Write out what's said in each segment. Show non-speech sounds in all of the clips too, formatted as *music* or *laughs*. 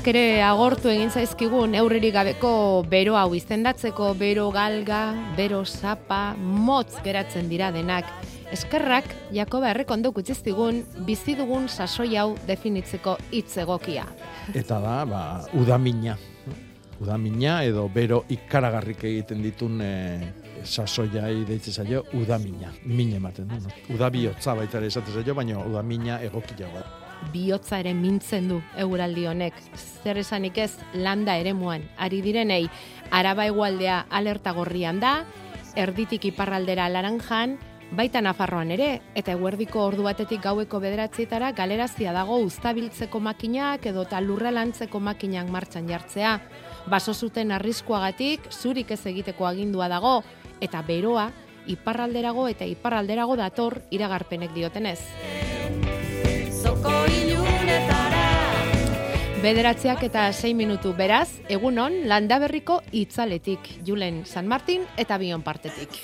Hitzak ere agortu egin zaizkigun neurririk gabeko bero hau izendatzeko bero galga, bero sapa, motz geratzen dira denak. Eskerrak Jakoba errekondok utziztigun bizi dugun sasoi hau definitzeko hitz egokia. Eta da, ba, udamina. Udamina edo bero ikaragarrik egiten ditun e, sasoia deitze zaio udamina. Mine ematen du. No? Udabiotza baita ere esate zaio, baina udamina egokia da bihotza ere mintzen du euraldi honek. Zer esanik ez landa eremuan ari direnei araba egualdea alerta gorrian da, erditik iparraldera laranjan, baita Nafarroan ere, eta eguerdiko ordu batetik gaueko bederatzietara galerazia dago uztabiltzeko makinak edo eta lurralantzeko makinak martxan jartzea. Baso zuten arriskuagatik, zurik ez egiteko agindua dago, eta beroa, iparralderago eta iparralderago dator iragarpenek diotenez. Bederatziak eta 6 minutu beraz, egunon landaberriko itzaletik, Julen San Martin eta Bion partetik.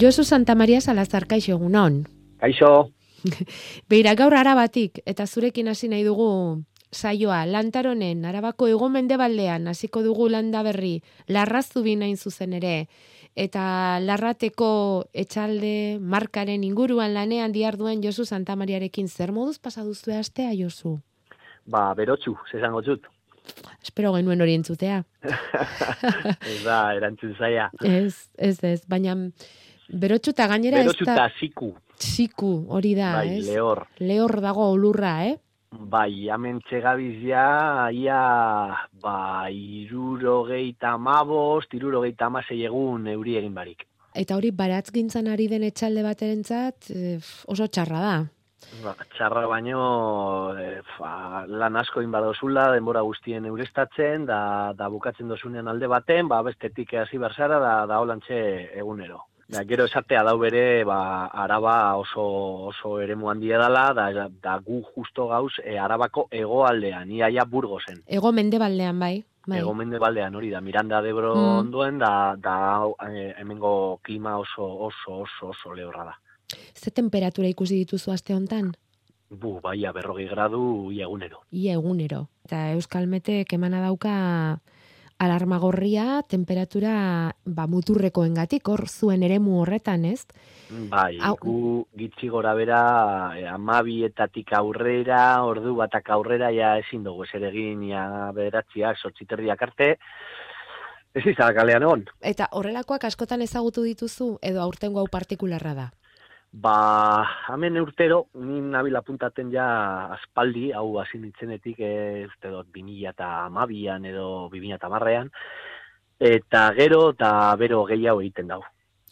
Josu Santa Maria Salazar, kaixo egunon. Kaixo. *laughs* Beira, gaur arabatik, eta zurekin hasi nahi dugu saioa, lantaronen, arabako egomende baldean, hasiko dugu landa berri, larrazu binain zuzen ere, eta larrateko etxalde markaren inguruan lanean diarduen Josu Santa Mariarekin, zer moduz pasaduzue astea, Josu? Ba, berotxu, zezango txut. Espero genuen hori entzutea. *laughs* ez da, erantzun zaia. Ez, ez, ez, baina Berotxuta gainera Berotxuta ez da... ziku. Ziku, hori da, bai, lehor. Lehor dago olurra, eh? Bai, hemen txegabizia, ia, ba, iruro geita mabost, iruro geita egun euri egin barik. Eta hori, baratz gintzan ari den etxalde bat erentzat, eh, oso txarra da. Ba, txarra baino, e, fa, lan asko inbadozula, denbora guztien eurestatzen, da, da bukatzen dozunean alde baten, ba, bestetik hasi berzara, da, da holantxe egunero. Da, gero esatea dau bere, ba, araba oso, oso ere handia dela, da, da gu justo gauz e, arabako egoaldean, iaia burgozen. Ego mende baldean, bai. bai. Ego mende baldean, hori da, Miranda de Bro mm. onduen, da, da e, hemengo klima oso, oso, oso, oso lehorra da. Ze temperatura ikusi dituzu aste hontan? Bu, bai, berrogi gradu, ia egunero. Ia egunero. Eta Euskalmete kemana dauka alarma gorria temperatura ba muturrekoengatik hor zuen eremu horretan, ez? Bai, Au... gu gitzi gora bera e, amabietatik aurrera, ordu batak aurrera ja ezin dugu zer egin ja beratziak, sortziterriak arte. Ez izan galean egon. Eta horrelakoak askotan ezagutu dituzu edo aurtengo hau partikularra da? Ba, hemen urtero, nin nabil apuntaten ja aspaldi, hau hasi nintzenetik, ez uste dut, bimila eta amabian edo bimila eta marrean, eta gero eta bero gehiago egiten dau.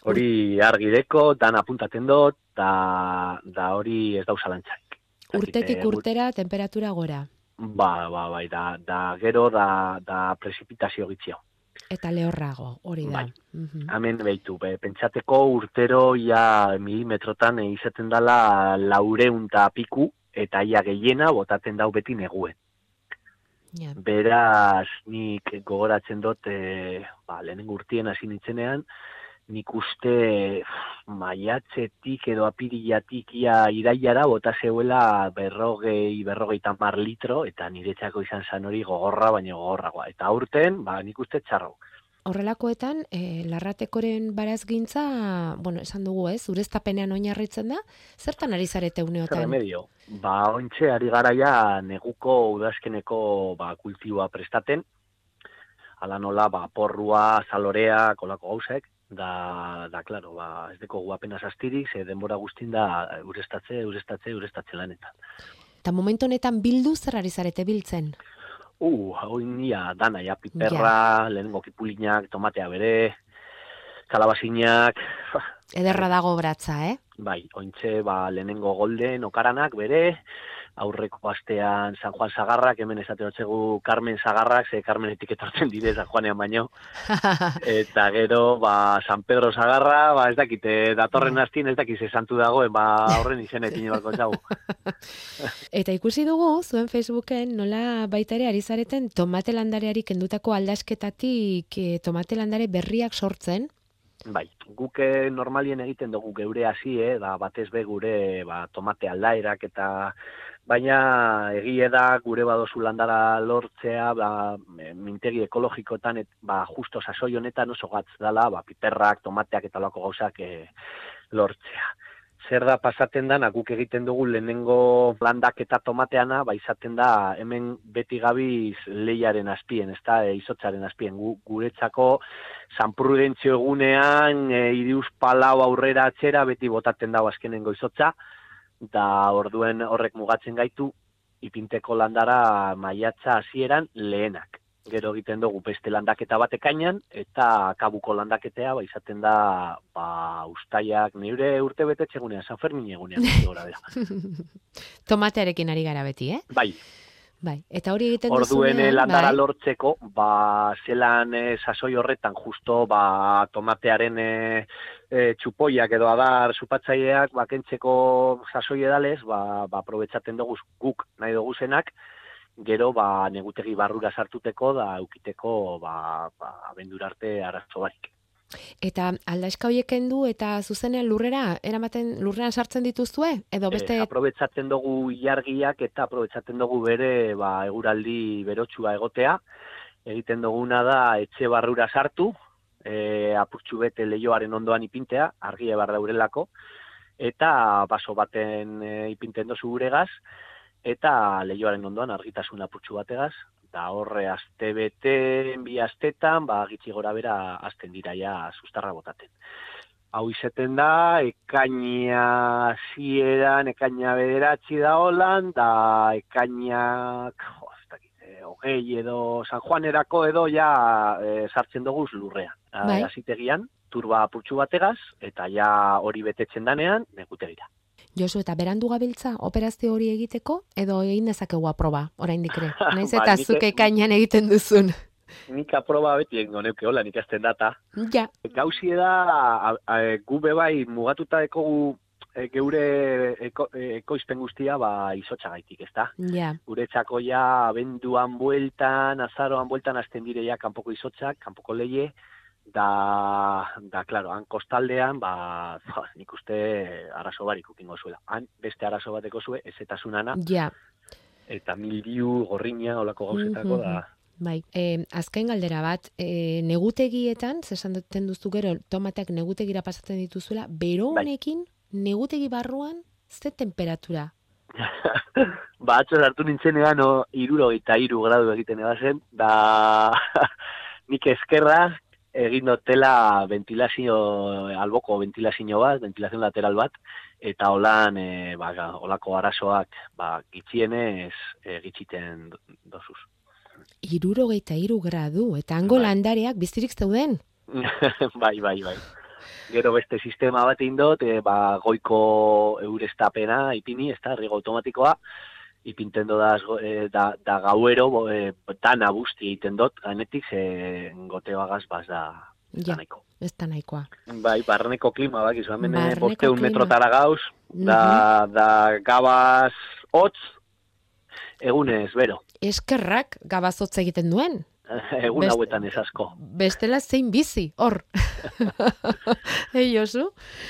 Hori argideko, dan apuntaten dut, da, da hori ez dau zalantzak. Urtetik urtera, temperatura gora? Ba, ba, bai, da, da gero da, da presipitazio gitzio. Eta lehorrago, hori da. Bai. Mhm. Hemen behitu, be, pentsateko urtero ia milimetrotan izaten dala laureun ta piku, eta ia gehiena botaten dau beti neguen. Ja. Beraz, nik gogoratzen dut, e, ba, lehenengo urtien hasi nintzenean, nik uste maiatzetik edo apirilatik ia iraiara bota zeuela berrogei, berrogei tamar litro, eta niretzako izan zan hori gogorra, baina gogorragoa. Eta aurten, ba, nik uste txarro. Horrelakoetan, e, larratekoren barazgintza, bueno, esan dugu ez, ureztapenean oinarritzen da, zertan ari zarete uneotan? remedio? Ba, ontxe ari garaia neguko udazkeneko ba, kultiboa prestaten, ala nola, ba, porrua, zalorea, kolako gauzek, da, da, klaro, ba, ez deko guapenas astirik, ze denbora guztin da urestatze, urestatze, urestatze lanetan. Eta momentu honetan bildu zer ari zarete biltzen? Uh, hau nia, dana, ja, piperra, lehenengo kipulinak, tomatea bere, kalabazinak, Ederra dago bratza, eh? bai, ointxe, ba, lehenengo golden, okaranak bere, aurreko astean San Juan Sagarrak, hemen esate batzegu Carmen Sagarrak, ze Carmen etiketortzen dire San Juanean baino, *laughs* eta gero, ba, San Pedro Sagarra, ba, ez dakite, datorren astien ez dakize santu dagoen, ba, horren izenetin barko txagu. *laughs* Eta ikusi dugu, zuen Facebooken, nola baita ere ari zareten tomate landareari kendutako aldasketatik eh, tomate landare berriak sortzen. Bai, guk eh, normalien egiten dugu geure hasi, eh, da batez be gure ba, tomate aldaerak eta baina egie da gure badozu landara lortzea, ba, mintegi ekologikoetan et, ba, justo sasoi honetan oso gatz dala, ba, piperrak, tomateak eta lako gauzak e, lortzea. Zer da pasaten dana, guk egiten dugu lehenengo landak eta tomateana, ba, izaten da hemen beti gabiz leiaren azpien, ez da, e, izotzaren azpien. Gu, guretzako San Prudentzio egunean, e, irius palau aurrera atzera, beti botaten dago azkenengo izotza, da orduen horrek mugatzen gaitu, ipinteko landara maiatza hasieran lehenak. Gero egiten dugu beste landaketa bat ekainan, eta kabuko landaketea, ba, izaten da, ba, ustaiak, nire urte betetxe egunean, San Fermin egunean, gora bera. *laughs* Tomatearekin ari gara beti, eh? Bai, Bai, eta hori egiten Orduen duzunean, landara bai, lortzeko, ba, zelan eh, sasoi horretan, justo, ba, tomatearen eh, eh, txupoiak edo adar supatzaileak, ba, kentzeko sasoi edalez, ba, ba, aprobetsaten dugu guk nahi dugu zenak, gero, ba, negutegi barrura sartuteko, da, eukiteko, ba, ba, abendurarte arazo barik. Eta aldaska hoiek kendu eta zuzenean lurrera, eramaten lurrean sartzen dituzue? Edo beste, Eh, aprobetsatzen dugu ilargiak eta aprobetsatzen dugu bere ba, eguraldi berotsua egotea. Egiten duguna da etxe barrura sartu, e, apurtxu bete leioaren ondoan ipintea, argia bar daurelako, eta baso baten e, ipinten dozu guregaz, eta leioaren ondoan argitasun apurtxu bategaz, eta horre aste bete, bi astetan, ba, gitxi gora bera azten dira ja sustarra botaten hau izeten da, ekaina zieran, ekaina bederatzi da holan, da ekainak, jo, eh, hogei edo San Juanerako edo ja eh, sartzen dugu lurrean. Bai. Azitegian, turba apurtxu bategaz, eta ja hori betetzen danean, negutegira. Josu, eta berandu gabiltza operazio hori egiteko, edo egin dezakegu aproba, oraindik ere. *laughs* Naiz Ba, eta nik- zuke ekainan egiten duzun. Nik aproba beti egingo neuke hola, nik azten data. Ja, Gauzie da, a- a- gu bebai mugatuta ekogu e, geure eko, e, ekoizpen guztia ba izotxagaitik, ezta? ja. guretzako ja abenduan bueltan, azaroan bueltan azten dire ja kanpoko izotzak, kanpoko leie, da, da, klaro, han kostaldean, ba, fa, nik uste arazo barik ukingo zuela. Han beste arazo bateko zue, ezetasunana, Ja, eta mildiu, gorriña, olako gauzetako da. bai. E, azken galdera bat, e, negutegietan, zesan duten duzu gero, tomateak negutegira pasatzen dituzuela, bero Bai. honekin, negutegi barruan, ze temperatura? *laughs* ba, atzo hartu nintzenean, no, iruro eta iru gradu egiten ebazen, da *laughs* nik eskerra egin dotela ventilazio, alboko ventilazio bat, ventilazio lateral bat, eta holan, e, ba, holako arazoak, ba, gitxienez e, gitxiten do- dozuz. Irurogeita iru gradu, eta hango Bai. landareak biztirik zeuden. *laughs* bai, bai, bai. Gero beste sistema bat indot, e, ba, goiko eurestapena ipini, ez da, rigo automatikoa, ipinten da, e, da, da gauero, bo, e, tan abusti egiten dut, ganetik, ze gote bagaz baz da, Ja, nahiko. ez da nahikoa. Bai, barneko klima, bak, izu, hemen Barneko bosteun klima. metrotara gauz, da, da gabaz hotz, egunez, bero. Eskerrak gabazotz egiten duen. *laughs* Egun Best- hauetan ez asko. Bestela zein bizi, hor. *laughs* Ei, Josu?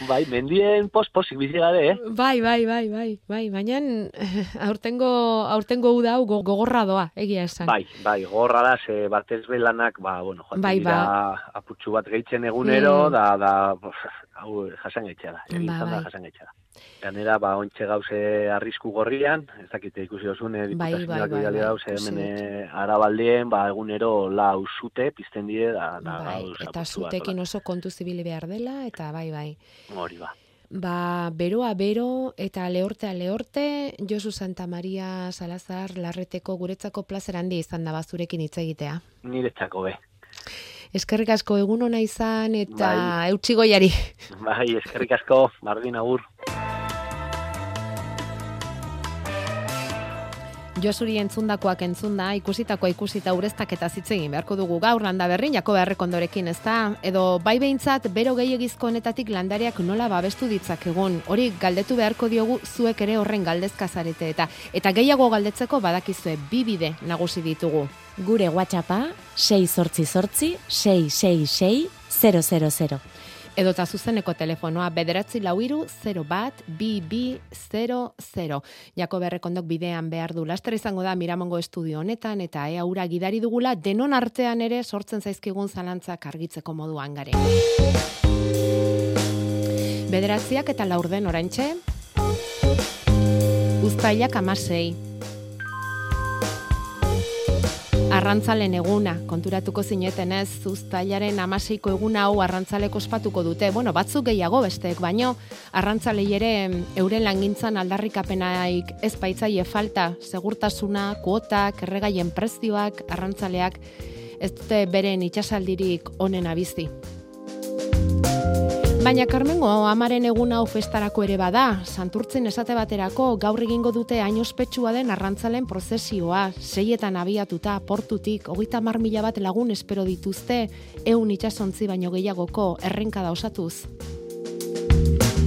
Bai, mendien post-posik bizi gare, eh? Bai, bai, bai, bai, bai, baina *laughs* aurtengo, aurtengo uda hau go- gogorra doa, egia esan. Bai, bai, gorra da, ze batez belanak, ba, bueno, joaten Bai, dira aputxu bat gehitzen egunero, Mm. da, da, hau jasan da, egin Ba, zan da bai. jasan da. Ganera, ba, ontxe gauze arrisku gorrian, ez dakite ikusi dozune, Bai, bai, bai, bai, dauz, ikusi hemen eh, arabaldien, ba, egunero lau zute, pizten die, da, da, Bai, gauz eta zutekin oso kontu zibili behar dela, eta bai, bai. Hori ba. Ba, beroa bero eta lehortea lehorte, Josu Santa Maria Salazar larreteko guretzako plazer handi izan da bazurekin hitz egitea. Niretzako be. Eskerrik asko egun ona izan eta Bai. eutxigoiari. Bai, eskerrik asko, bardin agur. Josuri entzundakoak entzunda, ikusitakoa ikusita ureztak eta hitz egin beharko dugu gaur landa berrin, jako beharrek ondorekin, ez da? Edo bai behintzat, bero gehiagizko honetatik landariak nola babestu ditzak egun. Hori galdetu beharko diogu zuek ere horren galdezka zarete eta eta gehiago galdetzeko badakizue bi bide nagusi ditugu. Gure WhatsAppa 688 666 000. Edota zuzeneko telefonoa bederatzi lau iru 0 bat bi 00. Jako berrekondok bidean behar du. Laster izango da Miramongo estudio honetan eta ea ura gidari dugula denon artean ere sortzen zaizkigun zalantzak argitzeko moduan gare. Bederatziak eta laurden oraintxe. Uztailak amasei. Arrantzalen eguna, konturatuko zineten ez, uztailaren amaseiko eguna hau arrantzalek ospatuko dute. Bueno, batzuk gehiago besteek, baino arrantzalei ere euren langintzan aldarrikapenaik ez baitzaie falta, segurtasuna, kuotak, erregaien prezioak, arrantzaleak ez dute beren itxasaldirik onena bizi. Baina Carmengo amaren eguna hau festarako ere bada, santurtzen esate baterako gaur egingo dute ospetsua den arrantzalen prozesioa, seietan abiatuta, portutik, hogeita mar mila bat lagun espero dituzte, eun itxasontzi baino gehiagoko errenkada osatuz.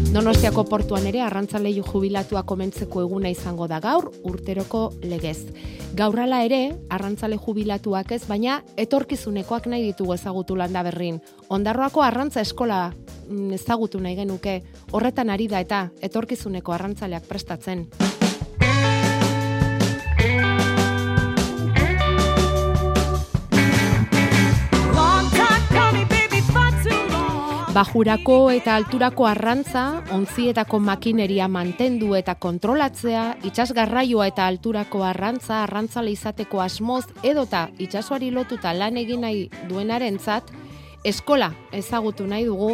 Donostiako portuan ere arrantzalei jubilatua komentzeko eguna izango da gaur, urteroko legez. Gaurrala ere, arrantzale jubilatuak ez, baina etorkizunekoak nahi ditugu ezagutu landa berrin. Ondarroako arrantza eskola mm, ezagutu nahi genuke, horretan ari da eta etorkizuneko arrantzaleak prestatzen. Bajurako eta alturako arrantza, ontzietako makineria mantendu eta kontrolatzea, itsasgarraioa eta alturako arrantza, arrantzale izateko asmoz, edota itsasoari lotuta lan egin nahi duenarentzat, eskola ezagutu nahi dugu,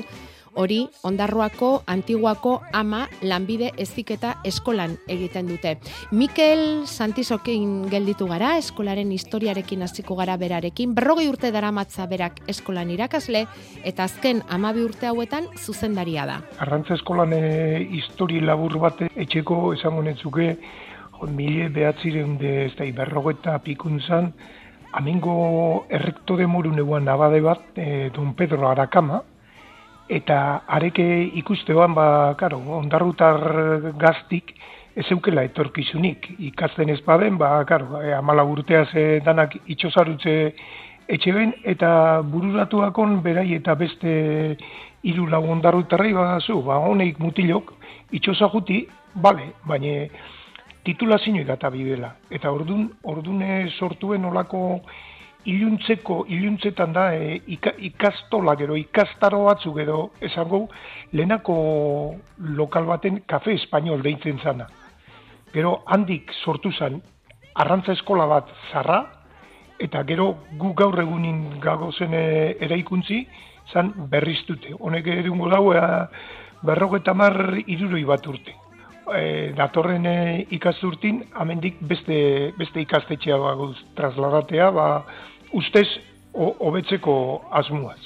hori ondarroako antiguako ama lanbide eziketa eskolan egiten dute. Mikel Santisokin gelditu gara, eskolaren historiarekin hasiko gara berarekin, berrogei urte daramatza berak eskolan irakasle, eta azken amabi urte hauetan zuzendaria da. Arrantza eskolan e, histori labur bat etxeko esango netzuke, mile behatzireun de ez da berrogeta pikuntzan, amengo errekto de morun eguan abade bat, e, Don Pedro Arakama, eta areke ikusteoan, ba, karo, ondarrutar gaztik, ez eukela etorkizunik. Ikasten ez baden, ba, karo, e, amala urteaz e, danak itxosarutze etxe ben, eta bururatuakon berai eta beste hiru lau ondarrutarrei badazu, ba, honeik mutilok, itxosa juti, bale, baina titulazioik eta bidela. Eta ordun, ordune sortuen olako iluntzeko, iluntzetan da e, ika, ikastola gero, ikastaro batzuk edo esango lehenako lokal baten kafe espainol deitzen zana. Gero handik sortu zen arrantza eskola bat zarra, eta gero gu gaur egunin gagozen e, eraikuntzi, zan berriztute. Honek edungo dau, e, berrogeta mar iruroi bat urte. E, datorren e, ikasturtin, amendik beste, beste ikastetxea baguz trasladatea, ba, ustez ho- hobetzeko asmuaz.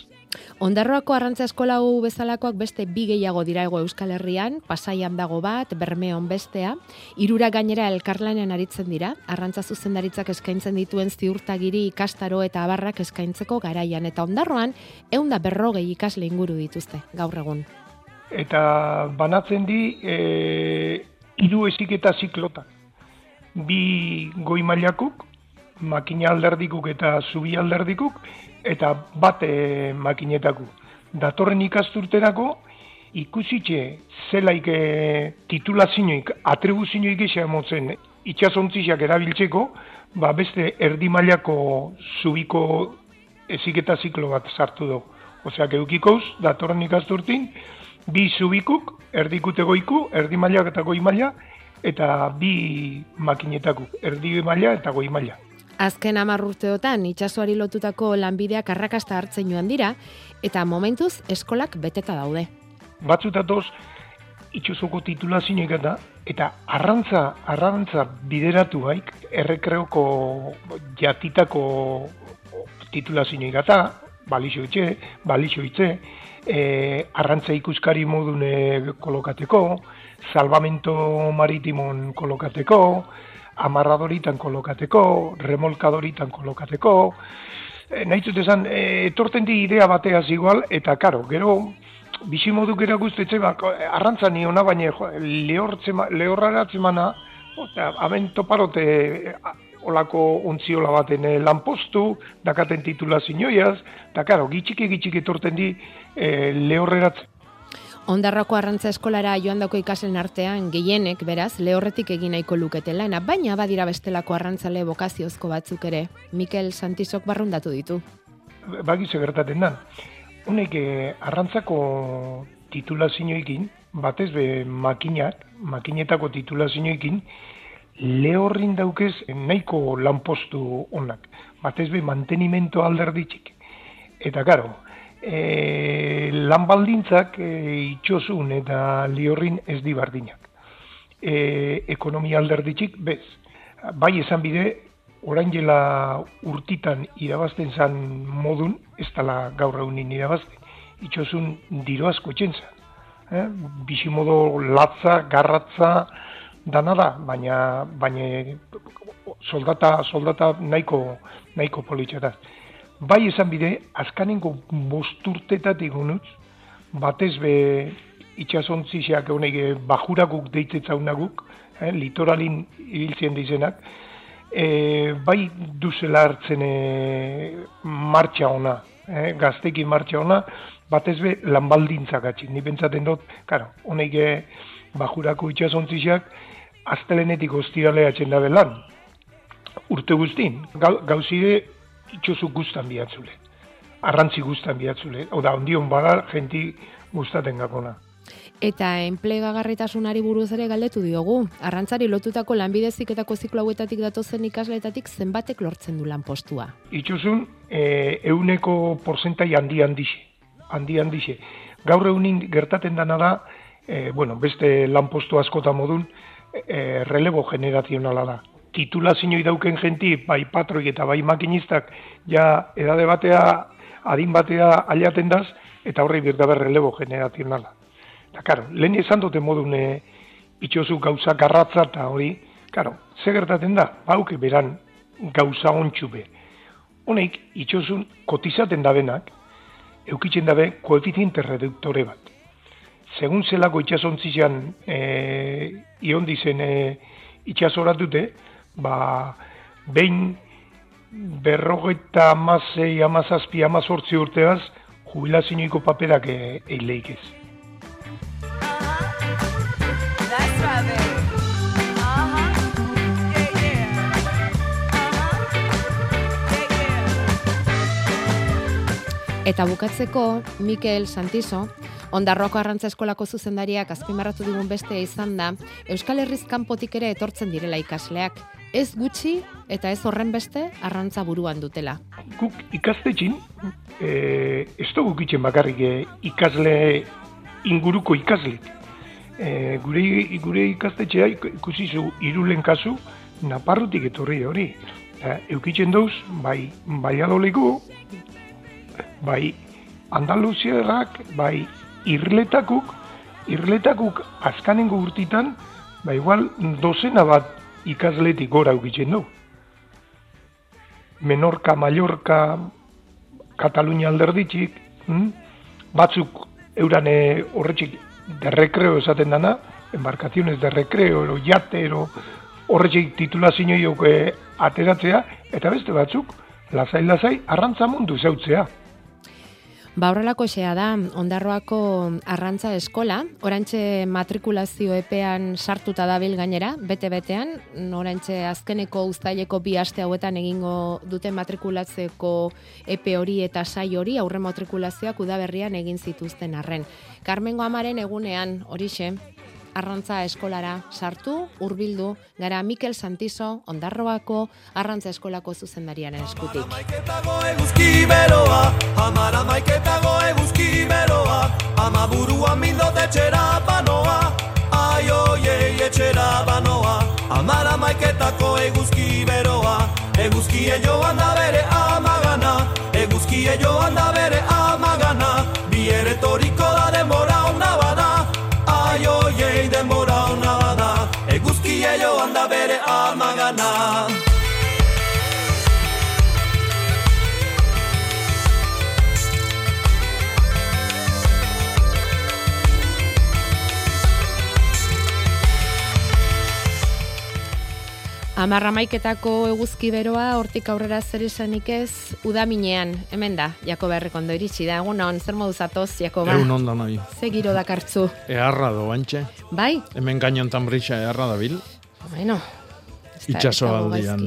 Ondarroako arrantza eskola hau bezalakoak beste bi gehiago dira ego Euskal Herrian, pasaian dago bat, bermeon bestea, irura gainera elkarlanen aritzen dira, arrantza zuzendaritzak eskaintzen dituen ziurtagiri ikastaro eta abarrak eskaintzeko garaian, eta ondarroan, eunda berrogei ikasle inguru dituzte, gaur egun. Eta banatzen di, e, iru eziketa ziklota. Bi goi mailakuk, makina alderdikuk eta zubi alderdikuk, eta bat e, makinetaku. Datorren ikasturterako, ikusitxe zelaik e, titulazioik, atribuzioik isa emotzen itxasontziak erabiltzeko, ba beste erdi mailako zubiko eziketa ziklo bat sartu dugu. Oseak eukikoz, datorren ikasturtin, bi zubikuk, erdikute goiku, erdi mailak eta goi maila, eta bi makinetaku, erdi maila eta goi maila. Azken hamar urteotan itsasoari lotutako lanbideak arrakasta hartzen joan dira eta momentuz eskolak beteta daude. Batzutatoz itxosoko titulazioik eta eta arrantza, arrantza bideratu baik, errekreoko jatitako titulazioik eta balixo itxe, balixo itxe, e, arrantza ikuskari modune kolokateko, salvamento maritimon kolokateko, amarradoritan kolokateko, remolkadoritan kolokateko, e, nahi zut esan, e, etorten di idea bateaz igual, eta karo, gero, bisi modu gero guztetze, ba, arrantza ona baina lehorratzen mana, eta hemen toparote olako ontziola baten e, lanpostu, dakaten titula zinoiaz, eta karo, gitxiki gitxiki etorten di e, lehorreratzen. Ondarrako arrantza eskolara joan dako ikasen artean, gehienek, beraz, lehorretik egin nahiko luketela, baina badira bestelako arrantzale bokaziozko batzuk ere. Mikel Santisok barrundatu ditu. Bagizu gertaten da. Honek eh, arrantzako titulazioekin, batez be makinak, makinetako titulazioekin, lehorrin daukez nahiko lanpostu onak. Batez be mantenimento alderditxik. Eta karo, e, lan baldintzak e, itxosun eta liorrin ez di bardinak. E, ekonomia alderditxik, bez, bai esan bide, orain jela urtitan irabazten zan modun, ez tala gaur egunin irabazten, itxosun diro asko etxentzan. Eh? Bisi modo latza, garratza, dana da, baina, baina soldata, soldata nahiko, nahiko politxataz. Bai esan bide, azkanengo bosturtetatik unutz, batez be itxasontziseak egunek eh, bajurakuk deitzetzaunaguk, eh, litoralin ibiltzen dizenak, e, bai duzela hartzen e, martxa ona, eh, gaztekin martxa ona, batez be lanbaldintzak atxik. Ni pentsaten dut, karo, honek bajurako itxasontziseak, aztelenetik ostiralea txenda lan. Urte guztin, gauzide itxosu guztan bihatzule. Arrantzi guztan bihatzule. Hau da, ondion bada, jenti guztaten gakona. Eta enplegagarritasunari buruz ere galdetu diogu. Arrantzari lotutako lanbideziketako ziklo hauetatik datozen ikasletatik zenbatek lortzen du lanpostua. Itxosun, e, euneko porzentai handi handixe. Handi handixe. Gaur eunin gertaten dana da, e, bueno, beste lanpostu askota modun, e, relebo generazionala da titulazioi dauken jenti, bai patroi eta bai makinistak, ja edade batea, adin batea aliaten daz, eta horrei birda berrelebo generazionala. Eta, karo, lehen izan dute modune itxosu gauza garratza eta hori, karo, ze gertaten da, bauke beran gauza ontxube. Honek, itxosun kotizaten da benak, eukitzen dabe koefiziente reduktore bat. Segun zelako itxasontzizan e, ion dizen e, itxasoratute, ba, behin berrogeita amazei, amazazpi, amazortzi urteaz, jubilazioiko paperak eileik ez. Eta bukatzeko, Mikel Santiso, Ondarroko arrantza eskolako zuzendariak azpimarratu digun beste izan da, Euskal Herriz kanpotik ere etortzen direla ikasleak ez gutxi eta ez horren beste arrantza buruan dutela. Guk ikastetxin, e, ez dugu gitzen bakarrik e, ikasle inguruko ikasle. E, gure, gure ikastetxea ikusi zu irulen kasu, naparrutik etorri hori. E, eukitzen dauz, bai, bai adoleku, bai Andaluziarrak, bai, irletakuk, irletakuk azkanengo urtitan, ba igual dozena bat ikasletik gora ukitzen du. Menorka, Mallorca, Katalunia alderditxik, hm? batzuk eurane horretxik de recreo esaten dana, embarcaciones de recreo, ero jate, ero horretxik titulazio joak eh, ateratzea, eta beste batzuk, lasai-lasai, arrantza mundu zeutzea. Ba horrelako xea da, ondarroako arrantza eskola, orantxe matrikulazio epean sartuta dabil gainera, bete-betean, orantxe azkeneko uztaileko bi aste hauetan egingo duten matrikulatzeko epe hori eta sai hori, aurre matrikulazioak udaberrian egin zituzten arren. Carmengo amaren egunean, horixe, arrantza eskolara sartu, hurbildu gara Mikel Santizo, ondarroako arrantza eskolako zuzendariaren eskutik. amara maiketago eguzki beroa, ama burua mindote txera banoa, ai oiei etxera banoa, amara maiketako eguzki beroa, eguzki joan da bere Amarra maiketako eguzki beroa, hortik aurrera zer esanik ez, udaminean, hemen da, Jakoba errekondo iritsi da, egun hon, zer modu zatoz, Jakoba? Egun ondan nahi. Ze giro dakartzu, Eharra do, bantxe. bai? Hemen gainon tambrisa eharra da bil. Bueno, da- itsaso aldean.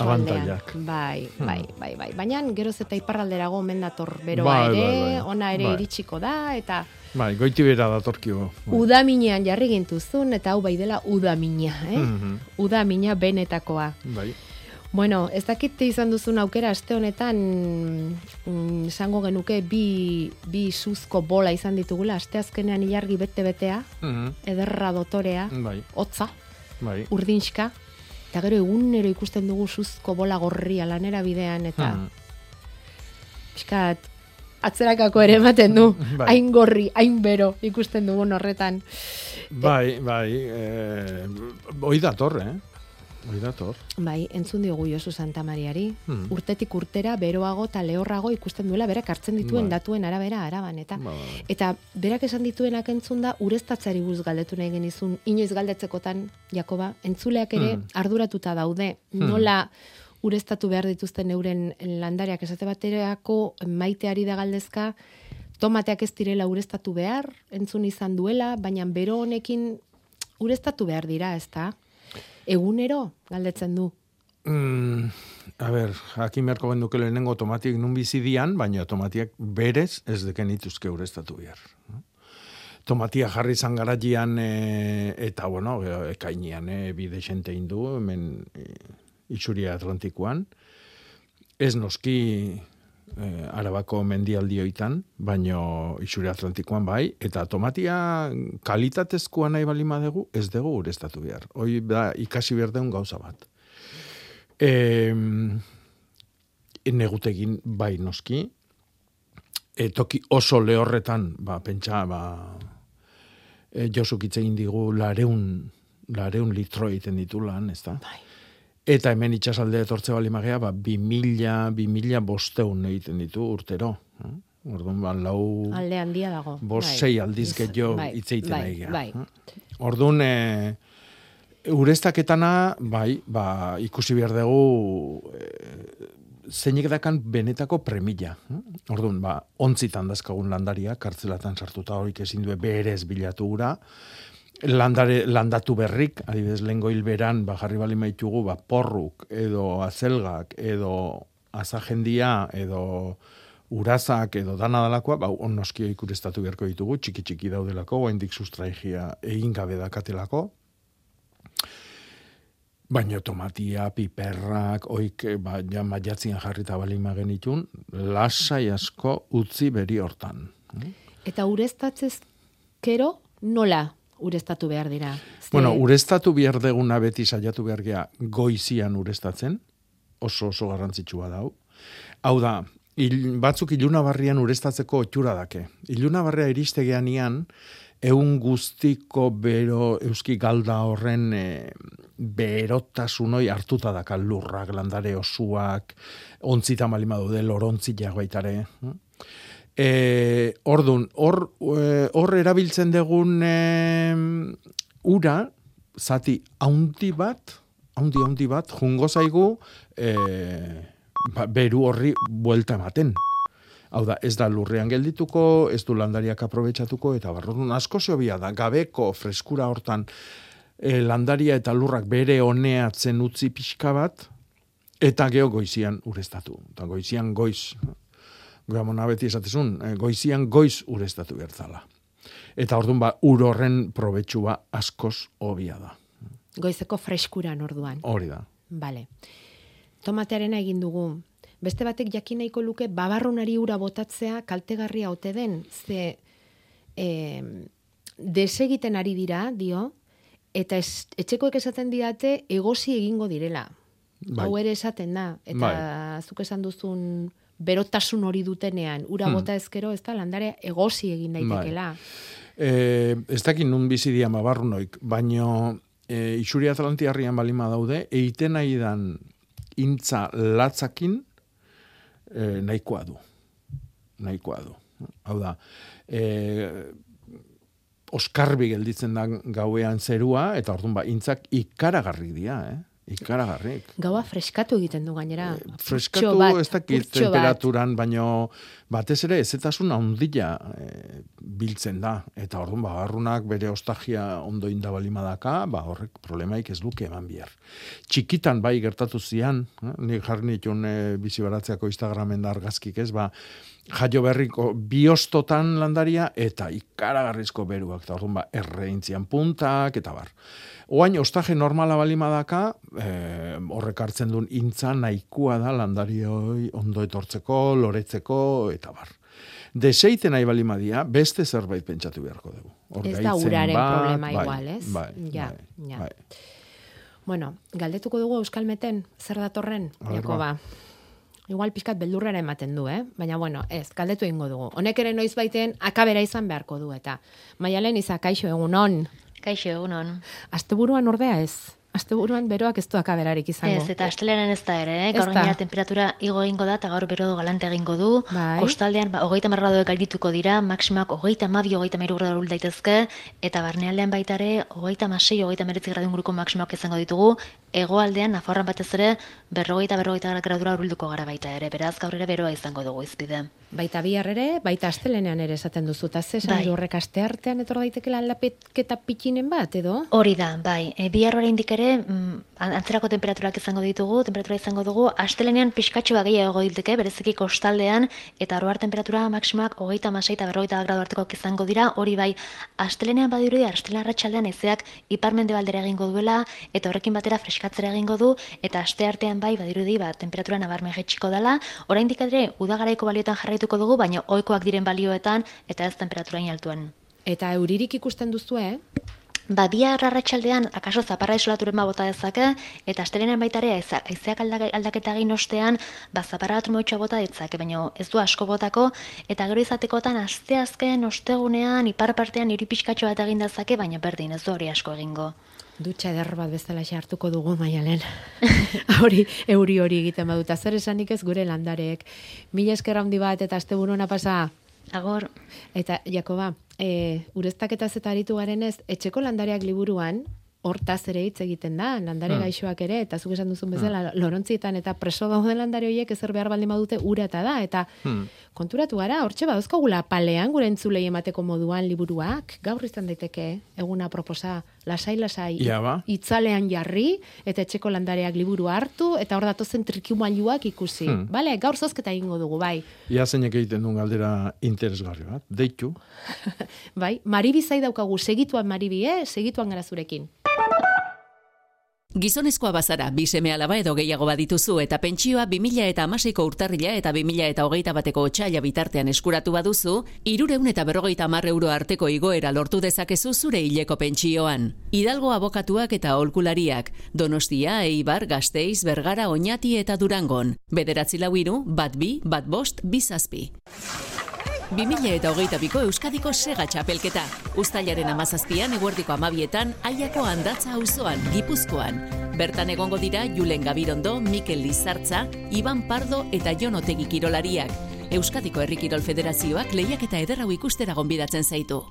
abantailak. Bai, Hmm. bai, bai, bai. Baina geroz eta iparralderago omen dator beroa Bai, ere, bai, bai. ona ere Bai. iritsiko da, eta Bai, goiti bera datorkio. Bai. udaminean jarri gintuzun, eta hau bai dela udamina, eh? Mhm. Udamina benetakoa. Bai. Bueno, ez dakit izan duzun aukera aste honetan mm, esango genuke bi, bi suzko bola izan ditugula, aste azkenean ilargi bete-betea, Mhm. ederra dotorea, Bai, hotza, bai. urdinxka, eta gero egunero ikusten dugu suzko bola gorria lanera bidean, eta Mhm. pixkat, atzerakako ere ematen du, *laughs* Bai. hain gorri, hain bero ikusten dugun horretan. Bai, bai. Eh, oi dator, eh? Oi dator. Bai, entzun diogu Josu Santa Mariari, Hmm. urtetik urtera beroago eta lehorrago ikusten duela berak hartzen dituen Bai. datuen arabera araban, eta Ba, ba, ba. eta berak esan dituenak entzun da ureztatzeari buruz galdetu nahi genizun, inoiz galdetzekotan, Jakoba, entzuleak ere Hmm. arduratuta daude, nola ureztatu behar dituzten euren landareak esate baterako maiteari da galdezka, tomateak ez direla ureztatu behar, entzun izan duela, baina bero honekin ureztatu behar dira, ezta? Egunero galdetzen du. Mm, a ber, jakin beharko genduke lehenengo tomatiek nun bizi dian, baina tomatiak berez ez deken ituzke ureztatu behar. Tomatia jarri zan garatian e, eta, bueno, gero, ekainian e, bide xente indu, hemen e, itxuria atlantikoan. Ez noski e, arabako mendialdioitan, baino itxuria atlantikoan bai, eta tomatia kalitatezkoa nahi bali madegu, ez dugu ureztatu behar. Hoi da ikasi behar deun gauza bat. E, negutegin bai noski, e, toki oso lehorretan, ba, pentsa, ba, e, Josuk hitz egin digu lareun, lareun litro egiten ditu lan, ez da? Bai. Eta hemen itxasalde etortze bali magea, ba, bi mila, bi mila bosteun egiten ditu urtero. eh? Orduan, ba, lau, Alde handia dago. bost, Bai. sei aldiz Iz- gehiago bai, hitz egiten bai, Bai, eh? Orduan, e, ureztaketana, bai, ba, ikusi behar dugu e, zeinek dakan benetako premilla. eh? Orduan, ba, ontzitan dazkagun landaria, kartzelatan sartuta horik ezin due berez bilatu gura, landare, landatu berrik, adibidez, lengo hilberan, ba, jarri bali maitugu, ba, porruk, edo azelgak, edo azajendia, edo urazak, edo dana dalakoa, ba, on noski ikurestatu beharko ditugu, txiki-txiki daudelako, oaindik sustraigia egin gabe dakatelako, Baina tomatia, piperrak, oik, ba, ja maiatzian jarrita balima genitun, lasai asko utzi beri hortan. Eta ureztatzez kero nola ureztatu behar dira? Ze- Bueno, ureztatu behar deguna beti saiatu behar gea goizian ureztatzen, oso oso garrantzitsua dau. Hau da, il, batzuk ilunabarrian urestatzeko otxura dake. Ilunabarria iristegean ian, eun guztiko bero euski galda horren e, berotasunoi hartuta daka lurrak, landare osuak, ontzita malima daude, lorontzileak baitare. E, ordun, hor, e, hor erabiltzen dugun e, ura, zati haundi bat, haundi haundi bat, jungo zaigu, e, ba, beru horri buelta ematen. Hau da, ez da lurrean geldituko, ez du landariak aprobetsatuko, eta barrun asko zeobia da, gabeko freskura hortan e, landaria eta lurrak bere honeatzen utzi pixka bat, eta geho goizian urestatu. Eta goizian goiz, goamona beti esatezun, e, goizian goiz urestatu gertzala. Eta orduan ba, ur horren probetxua askoz hobia da. Goizeko freskuran orduan. Hori da. Bale. Tomatearena egin dugu, beste batek jakin nahiko luke babarrunari ura botatzea kaltegarria ote den, ze e, desegiten ari dira, dio, eta es, etxekoek esaten diate egosi egingo direla. Bai. Hau ere esaten da, eta Bai. zuk esan duzun berotasun hori dutenean, ura Hmm. bota ezkero, ez da, landare egosi egin daitekela. E, ez dakit nun bizi dia mabarrunoik, baino e, isuri atlantiarrian balima daude, eiten nahi dan intza latzakin e, nahikoa du. Nahikoa du. Hau da, e, oskarbi gelditzen da gauean zerua, eta orduan ba, intzak ikaragarri dira, eh? Ikaragarrik. Gaua freskatu egiten du gainera. Freskatu Urtxo bat, ez dakit temperaturan, baino batez ere ezetasun handia e, biltzen da. Eta orduan bagarrunak bere ostagia ondo inda balima daka, ba horrek problemaik ez luke eman bihar. Txikitan bai gertatu zian, eh? nik jarri nituen e, bizi baratzeako Instagramen da argazkik ez, ba, jaio berriko biostotan landaria eta ikaragarrizko beruak, eta orduan ba, erreintzian puntak, eta bar. Oain, ostaje normala balima daka, eh, horrek hartzen duen intza nahikoa da landarioi ondo etortzeko, loretzeko, eta bar. Deseiten nahi balima dia, beste zerbait pentsatu beharko dugu. Ez da uraren bat, problema bai, igual, ez? Bai, Ja, bai, ja. bai. Bueno, galdetuko dugu Euskalmeten, zer datorren, Jakoba. Igual pizkat beldurrera ematen du, eh? Baina bueno, ez, galdetu egingo dugu. Honek ere noiz baiten akabera izan beharko du eta. Maialen izakaixo egunon. Kaixo, egunon. Asteburuan ordea ez. Asteburuan beroak ez du akaberarik izango. Ez, eta astelaren ez da ere, eh? Gaur gainera temperatura igo egingo da, eta gaur bero galante egingo du. Bai. Kostaldean, ba, hogeita marradoek gaildituko dira, maksimak hogeita mabi, hogeita mairu gradu daitezke, eta barnealdean baita ere, hogeita masei, hogeita meretzi gradu inguruko maksimak izango ditugu, hegoaldean Nafarroan batez ere, berrogeita, berrogeita gradura urbilduko gara baita ere, beraz gaur ere beroa izango dugu izpide. Baita bihar ere, baita astelenean ere esaten duzu. Ta ze esan Bai. horrek aste artean etor daitekela aldapeketa pitxinen bat, edo? Hori da, bai. E, bihar oraindik ere, mm, antzerako temperaturak izango ditugu, temperatura izango dugu, astelenean pixkatxo bat gehiago diteke, bereziki kostaldean, eta oroar temperatura maksimak hogeita masei eta berrogeita gradu artekoak izango dira, hori bai, astelenean badirudi, astelenan arratsaldean ezeak iparmende baldera egingo duela, eta horrekin batera freskatzera egingo du, eta aste artean bai, badirudi, ba, temperatura nabarmen jetxiko dela, oraindik ere, udagaraiko balioetan jarraituko dugu, baina ohikoak diren balioetan, eta ez temperaturain altuan. Eta euririk ikusten duzu, eh? Ba, bihar arratsaldean akaso zaparra isolaturen ba bota dezake, eta astelenean baita ere haiza- haizeak alda- aldaketa egin ostean, ba, zaparra bat moitxo bota ditzake, baina ez du asko botako, eta gero izatekotan aste azken ostegunean, ipar partean hiri pixkatxo bat egin dezake, baina berdin ez du hori asko egingo. Dutxa eder bat bezala hartuko dugu maialen. *laughs* hori, euri hori egiten baduta. Zer esanik ez gure landareek. Mila esker handi bat eta asteburuna pasa. Agor, Eta, Jakoba, e, ureztaketaz eta aritu garenez, etxeko landareak liburuan, hortaz ere hitz egiten da, landare Hmm. gaixoak ere, eta zuk esan duzun bezala, lorontzietan eta preso daude landare horiek ezer behar baldin badute ura eta da, eta Hmm. Konturatu gara, hortxe badauzkagula palean gure entzulei emateko moduan liburuak, gaur izan daiteke eguna proposa, lasai-lasai, ba. itzalean jarri, eta etxeko landareak liburu hartu, eta hor datozen trikimailuak ikusi. Hmm. Bale, gaur zozketa egingo dugu, bai. Ia zeinek egiten duen galdera interesgarri bat. Deitu. *laughs* Bai, Maribi zai daukagu, segituan Maribi, eh? Segituan gara zurekin. Gizonezkoa bazara, bi seme alaba edo gehiago badituzu eta pentsioa 2000 eta amaseiko urtarrila eta 2000 eta hogeita bateko otxaila bitartean eskuratu baduzu, irureun eta berrogeita mar euro arteko igoera lortu dezakezu zure hileko pentsioan. Hidalgo abokatuak eta holkulariak, Donostia, Eibar, Gasteiz, Bergara, Oñati eta Durangon. Bederatzi lau iru, bat bi, bat bost, bizazpi. 2000 eta hogeita biko Euskadiko sega txapelketa. Uztailaren amazazpian eguerdiko amabietan, aiako handatza auzoan Gipuzkoan. Bertan egongo dira Julen Gabirondo, Mikel Lizartza, Iban Pardo eta Jon Otegi Kirolariak. Euskadiko Herri Kirol Federazioak lehiak eta ederrau ikustera gonbidatzen zaitu.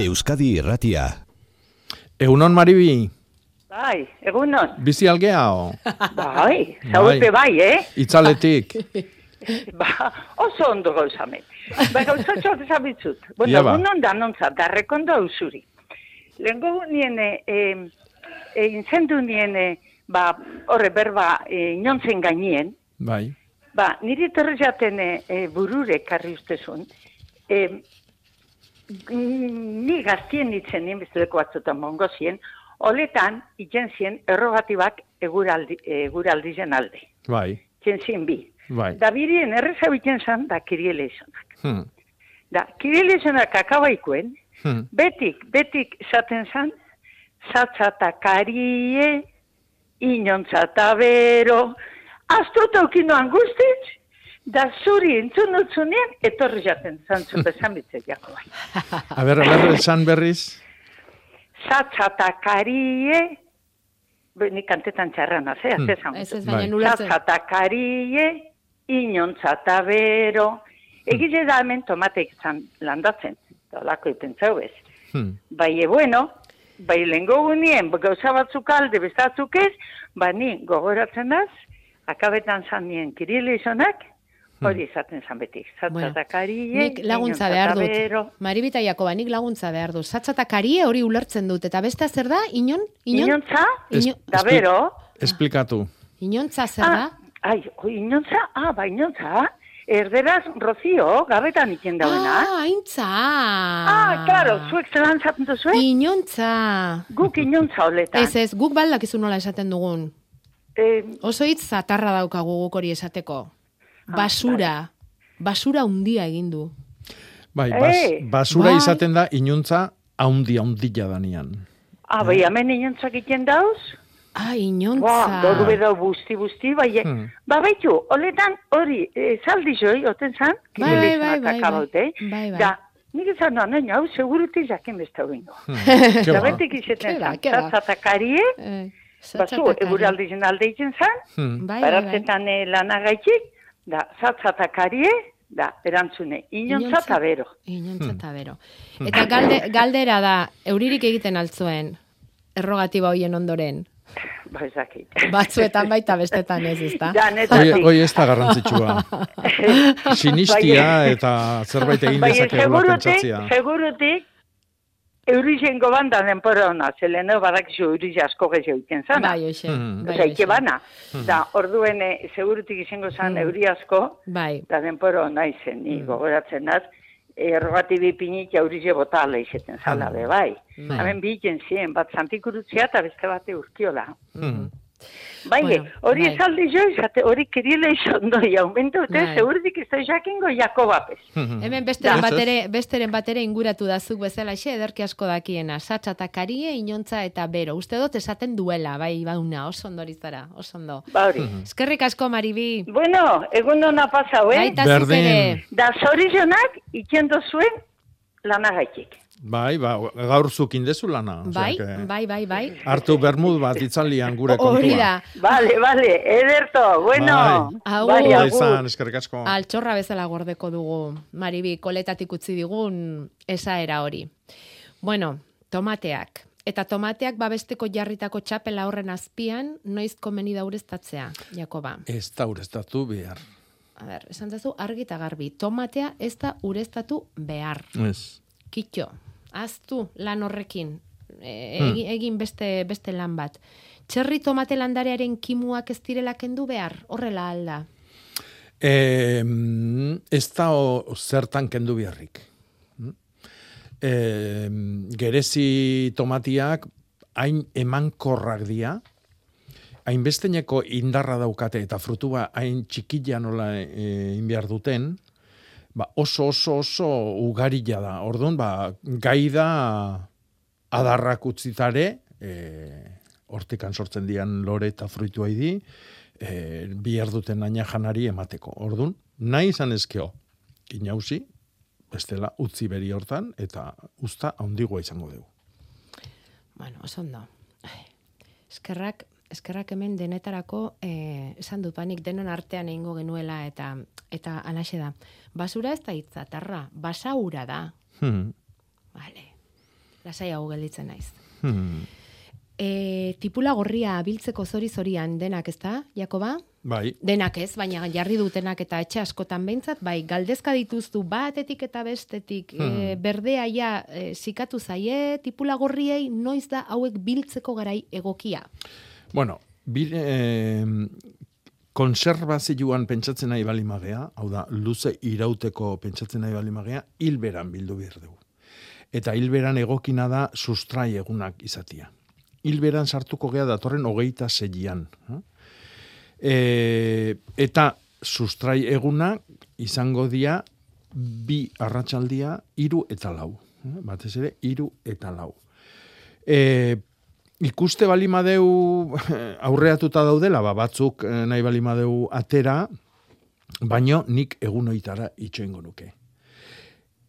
Euskadi irratia. Egunon Maribi, Bai, egunon. bizi algea o? Bai, zaupe bai, eh? Itzaletik. *laughs* Ba, oso ondo gauzame. Ba, gauzatxo ezabitzut. Bueno, Ia ba. egunon danontza, darrekondo ausuri. Lehenko nien, e, e, inzendu nien, e, ba, horre berba, e, inontzen gainien, Bai. ba, niri torre jaten e, burure karri ustezun, e, ni gaztien nitzen nien, bezaleko batzutan mongo zien, oletan, itzen zien, errogatibak eguraldi, eguraldi zen alde. Bai. Itzen zien bi. Bai. Da birien erreza biten zan, da kiriele izanak. Hmm. Da, kiriele izanak akabaikuen, Hmm. betik, betik esaten zan, zatzata karie, inontzata bero, astruta okinoan guztiz, da zuri entzun utzunean, etorri jaten zantzun *laughs* bezan bitze jako bai. A ber, a ber, esan berriz. Zatzata karie, nik kantetan txarrana, ze, Hmm. hmm. zan. Ez ez Bai. baina ulertzen. Zatzata karie, inontzata bero, egile da hemen tomatek zan landatzen, eta olako iten zau ez. Hmm. Bai, e, bueno, bai lehengo gunien, gauza batzuk alde, bestatzuk ez, ba ni gogoratzen daz, akabetan zan nien kirile izonak, hori izaten zan betik. Bueno, Zatzatakarie, Nik laguntza behar dut. Maribita Jakoba, nik laguntza behar dut. Zatzatakarie hori ulertzen dut. Eta beste zer da? Inon? Inon? Inontza, Ino- da bero, Esplikatu. Inontza zer da? ah, ai, oi, inontza, ah, ba, inontza, erderaz rozio, gabetan iken dauena. Ah, aintza! Ah, claro, zuek zelan zaten duzue? Inontza! Guk inontza holetan. Ez ez, guk baldakizu nola esaten dugun. Eh, Oso hitz zatarra daukagu guk hori esateko. Ah, Basura. Basura undia egin du. Bai, bas, Eh. basura Bai. izaten da inuntza haundi haundila danian. ah, bai, hemen inontzak iken dauz? Ah, Ba, inontza. gaur bedo busti, busti, bai, eh, Hmm. ba, baitu, holetan hori, e, zaldi joi, oten zan, Bai, bai, bai, bai, akabaute, bai, bai. da, nik izan da, nahi, hau, seguruti jakin besta bingo. *laughs* Ke Da ba? betik izaten ba, zan, ba. zatzatakarie, Eh, bazu, eguraldi zen alde itzen zan, Hmm. Bai, bai, bai. baratzetan eh, lanagaitik, da, zatzatakarie, da, erantzune, inontza eta bero. Inontza Hmm. eta bero. Eta galde, galdera da, euririk egiten altzuen, errogatiba hoien ondoren. Ba, ezakit. Batzuetan baita bestetan ez, ezta? Da, Hoi, netatik. hoi ez da garrantzitsua. *laughs* Sinistia eta zerbait egin Bai, dezake pentsatzia. segurutik, Eurizen goban da denpora hona, zeleno badakizu eurize asko gehiago iken zana. Bai, hoxe. Hmm. Bai, Osa, ike bana. Da, orduen, eh, segurutik izango zan Hmm. euri asko, Bai. da denpora hona izen, ni gogoratzen daz, errogatibi pinit eurize botala izeten zala, be, bai. Hemen biken ziren, bat zantikurutzia eta beste bate urkiola. Hmm. Bai, Bueno, hori bai. esaldi jo, izate, hori kiriele izan doi, aumentu, eta Bai. segurutik ez da jakingo jako bapes. *laughs* Hmm. Hemen besteren Da. batere, besteren batere inguratu dazuk bezala xe, ederki asko dakiena. Satsa eta karie, inontza eta bero. Uste dut esaten duela, bai, bauna, oso ondori zara, oso ondo. Ba hori. Eskerrik asko, Maribi. Bueno, egun hona pasau, eh? Baita zuk Berdin. ere. Da zorizionak ikendo zuen lanagaitik. Bai, ba, gaur zukin dezu lana. Bai, que bai, bai, bai. Hartu bermud bat itzalian gure kontua. Hori da. Vale, vale, ederto, bueno. Bai. Agur. Bai, agur. izan, eskerrik asko. Altxorra bezala gordeko dugu, Maribi, koletatik utzi digun esaera hori. Bueno, tomateak. Eta tomateak babesteko jarritako txapela horren azpian, noiz komeni da ureztatzea, Jakoba. Ez da ureztatu behar. A ber, esan zazu argi eta garbi. Tomatea ez da ureztatu behar. Ez. Kitxo, aztu lan horrekin. E, Hmm. egin, beste, beste lan bat. Txerri tomate landarearen kimuak ez direla kendu behar, horrela alda. E, ez da o, zertan kendu beharrik. E, gerezi tomatiak hain emankorrak dira, hainbesteneko indarra daukate eta frutua hain txikila nola e, inbiar duten, ba, oso oso oso ugarila da. Orduan, ba, gai da adarrak utzitare, e, hortikan sortzen dian lore eta fruitua idi, e, bihar duten aina janari emateko. Orduan, nahi izan ezkeo, inauzi, bestela utzi beri hortan, eta usta handigoa izango dugu. Bueno, oso ondo. Eskerrak, eskerrak hemen denetarako eh, esan dut panik denon artean egingo genuela eta eta alaxe da. Basura ez da hitzatarra, basaura da. Hmm. Vale. Lasai hau gelditzen naiz. Hmm. E, tipula gorria biltzeko zori zorian denak, ezta, Jakoba? Bai, Denak ez, baina jarri dutenak eta etxe askotan behintzat, bai, galdezka dituztu batetik eta bestetik, e, berdea ja e, sikatu zaie, tipula gorriei noiz da hauek biltzeko garai egokia. Bueno, bire, eh, konservazioan pentsatzen nahi bali magea, hau da, luze irauteko pentsatzen nahi bali magea, hilberan bildu behar dugu. Eta hilberan egokina da sustrai egunak izatia. Hilberan sartuko gea datorren hogeita zeian. E, eta sustrai eguna izango dia bi arratsaldia hiru eta lau. Eh, Batez ere, hiru eta lau. E, ikuste balimadeu aurreatuta daudela, ba, batzuk eh, nahi balimadeu atera, baino nik egun oitara itxoingo nuke.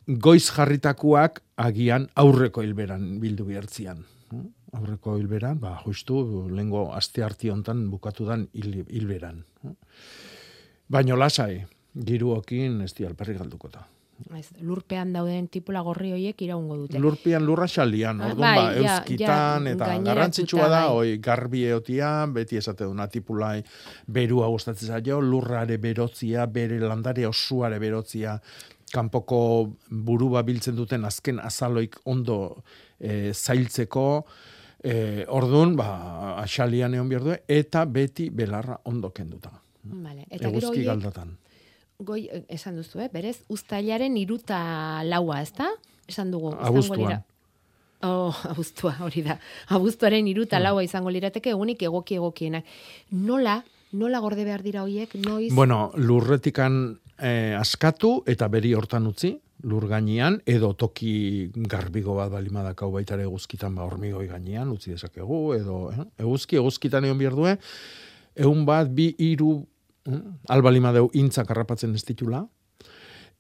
Goiz jarritakuak agian aurreko hilberan bildu bihertzian. eh? Aurreko hilberan, ba, justu, lengo aste arti hontan bukatu dan hil, hilberan. eh? Baino lasai, giruokin ez di alperri galduko. Ez, lurpean dauden tipula gorri hoiek iraungo dute. Lurpian lurra xalian, Ah, orduan ba, bai, ja, euskitan, ja, eta gaineratuta, garrantzitsua da, bai. oi, garbi eotian, beti esate duna tipulai berua gustatzen zaio, lurrare berotzia, bere landare osuare berotzia, kanpoko burua biltzen duten azken azaloik ondo e, zailtzeko, e, orduan, ba, axalian egon behar du, eta beti belarra ondo kenduta. Vale. Eta Eguzki galdatan. Goi, eh, esan duzu, eh? berez, ustailaren iruta laua, ezta? Esan dugu. Abuztuan. Oh, *laughs* abuztua, hori da. Abuztuaren iruta laua izango lirateke egunik egoki egokienak. Nola, nola gorde behar dira hoiek, noiz? Bueno, lurretikan eh, askatu eta beri hortan utzi, lur gainean, edo toki garbigo bat balimadakau baitare eguzkitan ba hormigoi gainean, utzi dezakegu, edo eh? eguzki, eguzkitan egon behar due, egun bat, bi, iru, eh? albalimadeu intzak harrapatzen ez ditula,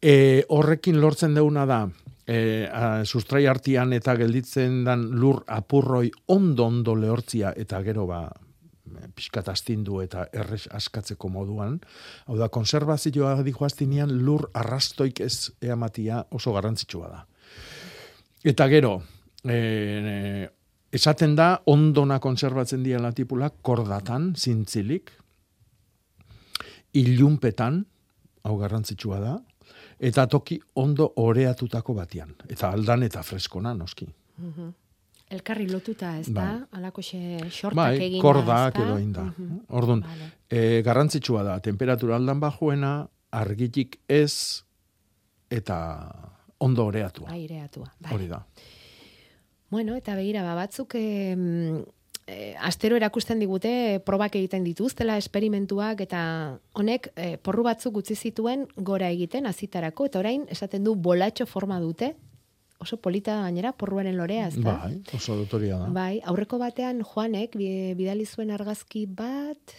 e, horrekin lortzen deuna da, e, a, sustrai artian eta gelditzen dan lur apurroi ondo ondo lehortzia eta gero ba pixkat astindu eta erres askatzeko moduan. Hau da, konservazioa dihoaztinean lur arrastoik ez eamatia oso garrantzitsua da. Eta gero, e, esaten da, ondona konservatzen diela tipula, kordatan, zintzilik, ilunpetan, hau garrantzitsua da, eta toki ondo oreatutako batian. Eta aldan eta freskona, noski. Mhm. Elkarri lotuta, ez da? Bai. Alako xe xortak Bai, egin kordak edo inda. Mhm. Orduan, Vale. e, garrantzitsua da, temperatura aldan bajuena, argitik ez, eta ondo oreatua. Aireatua. Bai. Hori da. Bueno, eta begira, ba, batzuk eh, eh, astero erakusten digute probak egiten dituztela, esperimentuak, eta honek eh, porru batzuk utzi zituen gora egiten azitarako, eta orain esaten du bolatxo forma dute, oso polita gainera porruaren lorea, ez da? Bai, oso dotoria da. Bai, aurreko batean Joanek bi- bidali zuen argazki bat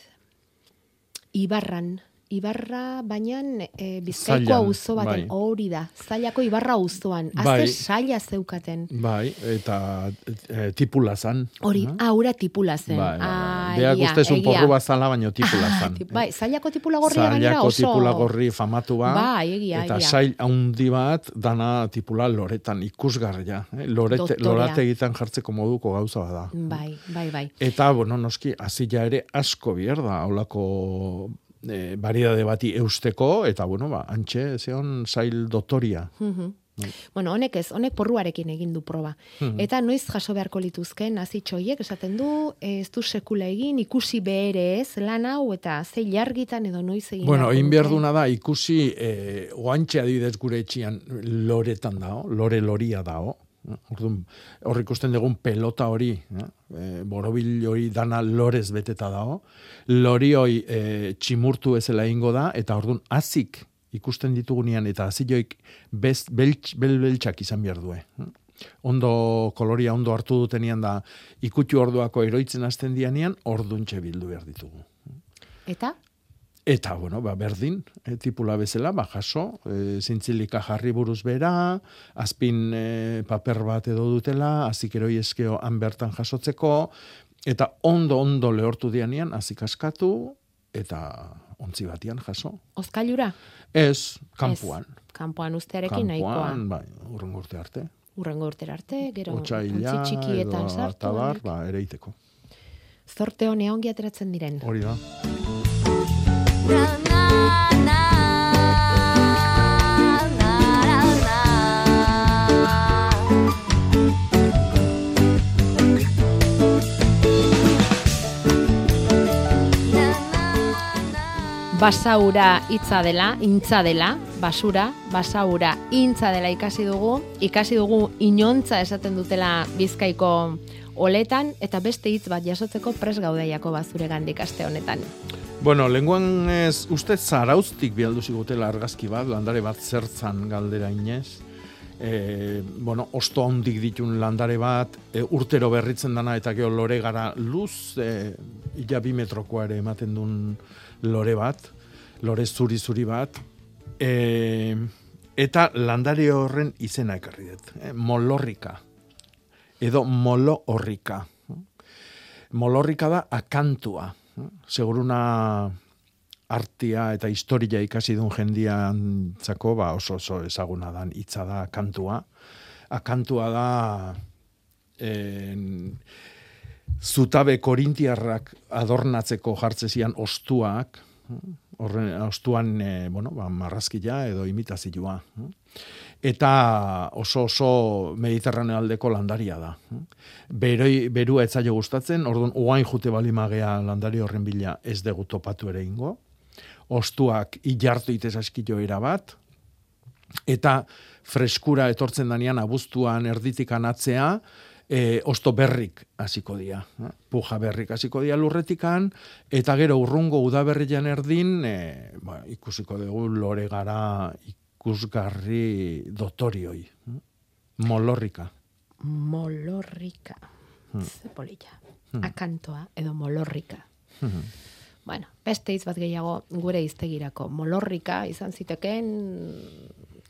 Ibarran. Ibarra, baina e, bizkaiko auzo baten, bai. hori da, zailako Ibarra auzoan. Azte Bai. saila zeukaten. Bai, eta e, tipula zan. Hori, Aha. aura tipula zen. Bai, bai, bai. Ah, Beak ustezun porru bazala, baino tipula Ah, zan. tip- bai, zailako tipula gorria gainera Zailako oso... tipula gorri famatua. Bai, egia, eta egia. sail handi bat dana tipula loretan ikusgarria. Eh? Lorete, lorate egiten jartzeko moduko gauza bada. Bai, bai, bai. Eta, bueno, noski, azila ere asko bier da, holako e, variedade bati eusteko, eta, bueno, ba, antxe, zeon zail dotoria. Mhm. Bueno, honek ez, honek porruarekin egin du proba. Mhm. Eta noiz jaso beharko lituzken azitxoiek esaten du, ez du sekula egin, ikusi behere ez, lan hau, eta ze jargitan edo noiz egin Bueno, egin behar duna da, ikusi, e, oantxe adibidez gure etxian loretan dao, lore loria dao, Orduan, hor ikusten dugun pelota hori, e, borobil hori dana lorez beteta dago, lori hori e, tximurtu ezela ingo da, eta orduan azik ikusten ditugunean, eta azioik bez, beltx, bel, beltxak izan behar due. Ondo koloria ondo hartu dutenian da ikutu orduako eroitzen hasten dianean, orduntxe bildu behar ditugu. Eta? Eta, bueno, ba, berdin, e, tipula bezala, ba, jaso, e, zintzilika jarri buruz bera, azpin e, paper bat edo dutela, azik eroi eskeo han bertan jasotzeko, eta ondo, ondo lehortu dianean, azik askatu, eta ontzi batian jaso. Ozkailura? Ez, kampuan. Ez, kampuan ustearekin nahikoa. Kampuan, bai, urrengo urte arte. Urrengo urte arte, gero, Otsaila, txikietan sartu. atabar, ba, ereiteko. Zorte honea ongi ateratzen diren. Hori da. Basaura hitza dela, intza dela, basura, basaura, intza dela ikasi dugu, ikasi dugu inontza esaten dutela bizkaiko oletan, eta beste hitz bat jasotzeko pres gaudeiako bazure gandik aste honetan. Bueno, lenguan ez, uste zarauztik bialdu zigutela argazki bat, landare bat zertzan galdera inez. E, bueno, osto handik ditun landare bat, e, urtero berritzen dana eta gero lore gara luz, e, ila bi metrokoa ere ematen duen lore bat, lore zuri-zuri bat, e, eta landare horren izena ekarri dut, e, molorrika, edo molo horrika. Molorrika da akantua, seguruna artia eta historia ikasi duen jendian txako, ba oso oso ezaguna dan hitza da kantua. Akantua da en, zutabe korintiarrak adornatzeko jartzezian ostuak, horren ostuan e, bueno, ba, marrazkila edo imitazioa. Eta oso oso mediterraneo landaria da. Beroi, berua etzaio gustatzen, orduan uain jute balimagea landari horren bila ez dugu topatu ere ingo. Ostuak ilartu itez askito bat, eta freskura etortzen danean abuztuan erditikan atzea, e, osto berrik hasiko dira. Puja berrik hasiko dira lurretikan, eta gero urrungo udaberrian erdin, e, ba, ikusiko dugu lore gara ikusgarri dotorioi. eh? Molorrika. Molorrika. Ze polilla. Akantoa edo molorrika. Bueno, beste hitz bat gehiago gure iztegirako. Molorrika izan zitekeen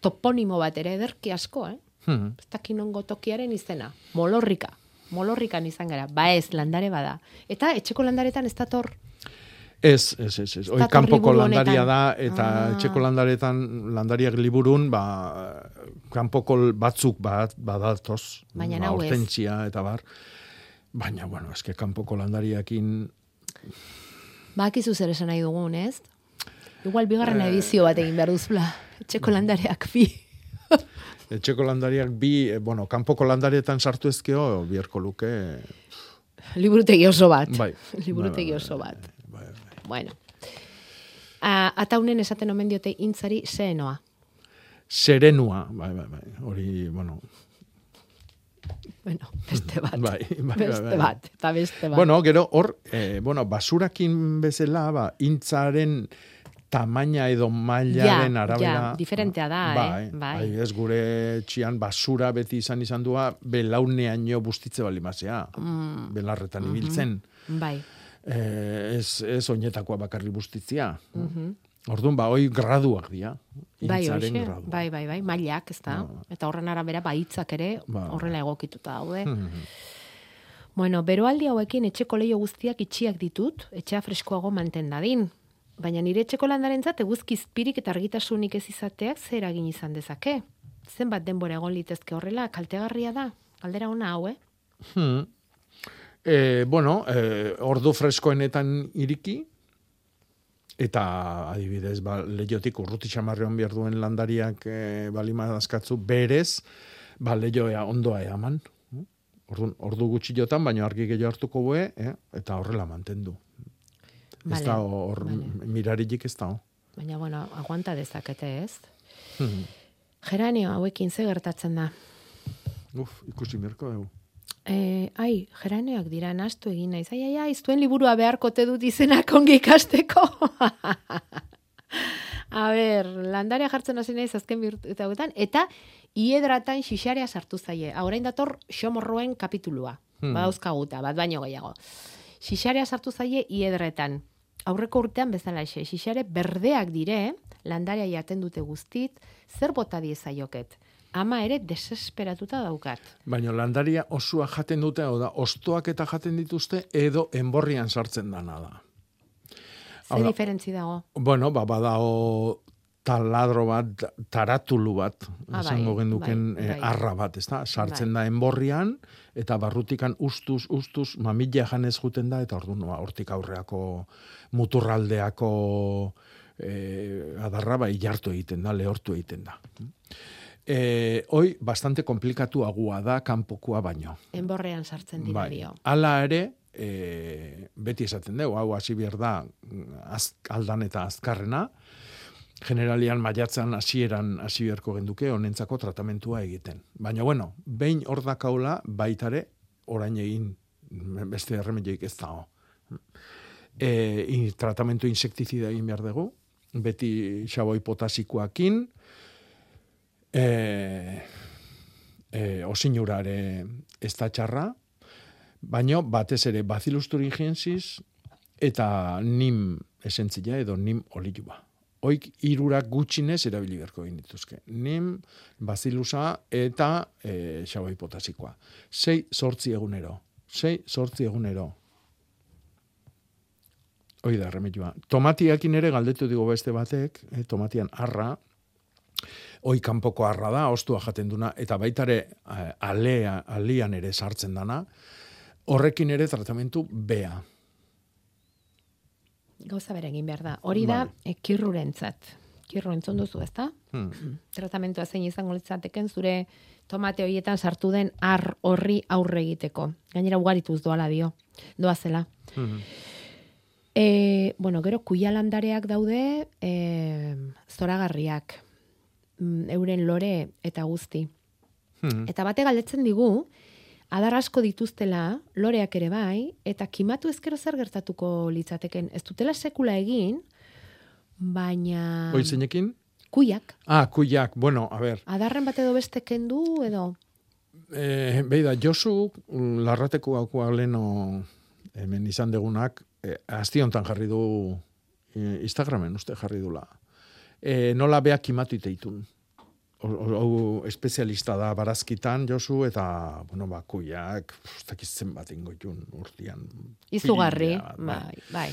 toponimo bat ere ederki asko, eh? Hmm. Ez dakin ongo tokiaren izena. Molorrika. Molorrikan izan gara. Ba ez, landare bada. Eta etxeko landaretan ez dator Ez, ez, ez, ez. Dator kanpoko landaria da, eta Ah. etxeko landaretan, landariak liburun, ba, kanpoko batzuk bat, badatoz. Baina ba, hortentzia eta bar. Baina, bueno, eske kanpoko landariakin, Bakizu zer esan nahi dugun, ez? Igual bigarren edizio bat egin behar duzula. Etxeko landareak bi. *laughs* etxeko landariak bi, eh, bueno, kanpoko landarietan sartu ezkeo, biharko luke, Liburutegi oso bat. bai. *laughs* Liburutegi Bai, bai, oso bai, bat. Bueno. A, ataunen esaten omen diote intzari zeenoa. Serenua, bai, bai, bai, hori, bueno, Bueno, beste bat. bai, bai, bai, beste bai. bat, eta beste bat. Bueno, gero hor, eh, bueno, basurakin bezala, ba, intzaren tamaina edo mailaren Ja, arabera. ja, diferentea da, bai, eh, bai. bai. ez gure txian basura beti izan izan dua, belauneaino bustitze bali mazea, Mm, belarretan mhm. ibiltzen. bai. Eh, ez, ez oinetakoa bakarri bustitzia. Mhm. Orduan, ba, hoi graduak dira. Bai, gradu. bai, bai, bai, mailak, ez da? Eta horren arabera baitzak ere Ba. horrela egokituta daude. Mhm. Bueno, beroaldi hauekin etxeko leio guztiak itxiak ditut, etxea freskoago manten dadin. Baina nire etxeko landarentzat eguzki izpirik eta argitasunik ez izateak zer eragin izan dezake. Zenbat denbora egon litezke horrela, kaltegarria da. Galdera ona hau, eh? Hmm. E, bueno, e, ordu freskoenetan iriki, eta adibidez, ba, lehiotik urruti xamarreon behar duen landariak e, balima dazkatzu, berez, ba, lehioa ondoa eaman. Ordu, ordu gutxi jotan, baina argi gehiago hartuko bue, eh? eta horrela mantendu. ez Vale, da hor vale. miraririk ez da. Baina, bueno, aguanta dezakete ez. Hmm. Geranio hauekin ze gertatzen da. Uf, ikusi mirko dugu. E, ai, geraneak dira, nastu egin naiz. Ai, ai, ai, zuen liburua beharkote dut izenak ongi ikasteko. *laughs* A ber, landarea jartzen hasi naiz azken birtuetan, eta iedratan xixarea sartu zaie. Aurain dator xomorroen kapitulua. Hmm. Badauzkaguta, bat baino gehiago. Xixarea sartu zaie iedretan. Aurreko urtean bezala xe, xixare berdeak dire, landarea jaten dute guztit, zer bota diezaioket. Ama ere desesperatuta daukat. Baina landaria osua jaten dute, hau da, ostoak eta jaten dituzte, edo enborrian sartzen dana da. Ze diferentzi dago? Bueno, ba, badao taladro bat, taratulu bat, Ah, bai, esango genduken bai, eh, bai. arra bat, ez da? Sartzen Bai. da enborrian, eta barrutikan ustuz, ustuz, mamila janez juten da, eta orduan, ba, hortik aurreako muturraldeako eh, adarra, bai, jartu egiten da, lehortu egiten da. Eh, hoi, bastante komplikatuagoa da kanpokoa baino. Enborrean sartzen dira Bai. dio. Hala ere, e, beti esaten dugu, hau hasi behar da mm, az, aldan eta azkarrena, generalian maiatzan hasieran hasi beharko genduke honentzako tratamentua egiten. Baina bueno, behin hor dakaula baitare orain egin beste erremedioik ez dago. E, in, tratamentu insektizida egin behar dugu, beti xaboi potasikoakin, e, e, osinurare ez da txarra, baino batez ere Bacillus thuringiensis eta nim esentzia edo nim olioa. Oik irurak gutxinez erabili beharko egin dituzke. Nim, bazilusa eta e, xaboi potasikoa. Sei sortzi egunero. Sei sortzi egunero. Hoi da, remedioa. Tomatiakin ere galdetu digo beste batek, eh, tomatian arra, hoi kanpoko arra da, ostua jaten duna, eta baitare eh, alea, alian ere sartzen dana, horrekin ere tratamentu bea. Gauza bere egin behar da. Hori da, Bai. e, kirrurentzat. Kirru entzun duzu, ezta? Hmm. Tratamentua zein izango litzateken zure tomate horietan sartu den ar horri aurre egiteko. Gainera ugarituz doala dio. Doa zela. E, bueno, gero kuialandareak daude e, zoragarriak. Mm, Euren lore eta guzti. Hmm. Eta bate galdetzen digu, adar asko dituztela, loreak ere bai, eta kimatu ezkero zer gertatuko litzateken. Ez dutela sekula egin, baina... Hoi zeinekin? Kuiak. Ah, kuiak, bueno, a ver, Adarren bat edo beste kendu, edo... eh, beida, Josu mm, larrateko gaukua leno hemen izan degunak, eh, asti hontan jarri du eh, Instagramen uste jarri dula. Eh, nola beak kimatu iteitun. Hau espezialista da barazkitan, Josu, eta, bueno, ba, kuiak, ez dakiz zenbat ingotun urtian. Izugarri, bat, bai. bai, bai.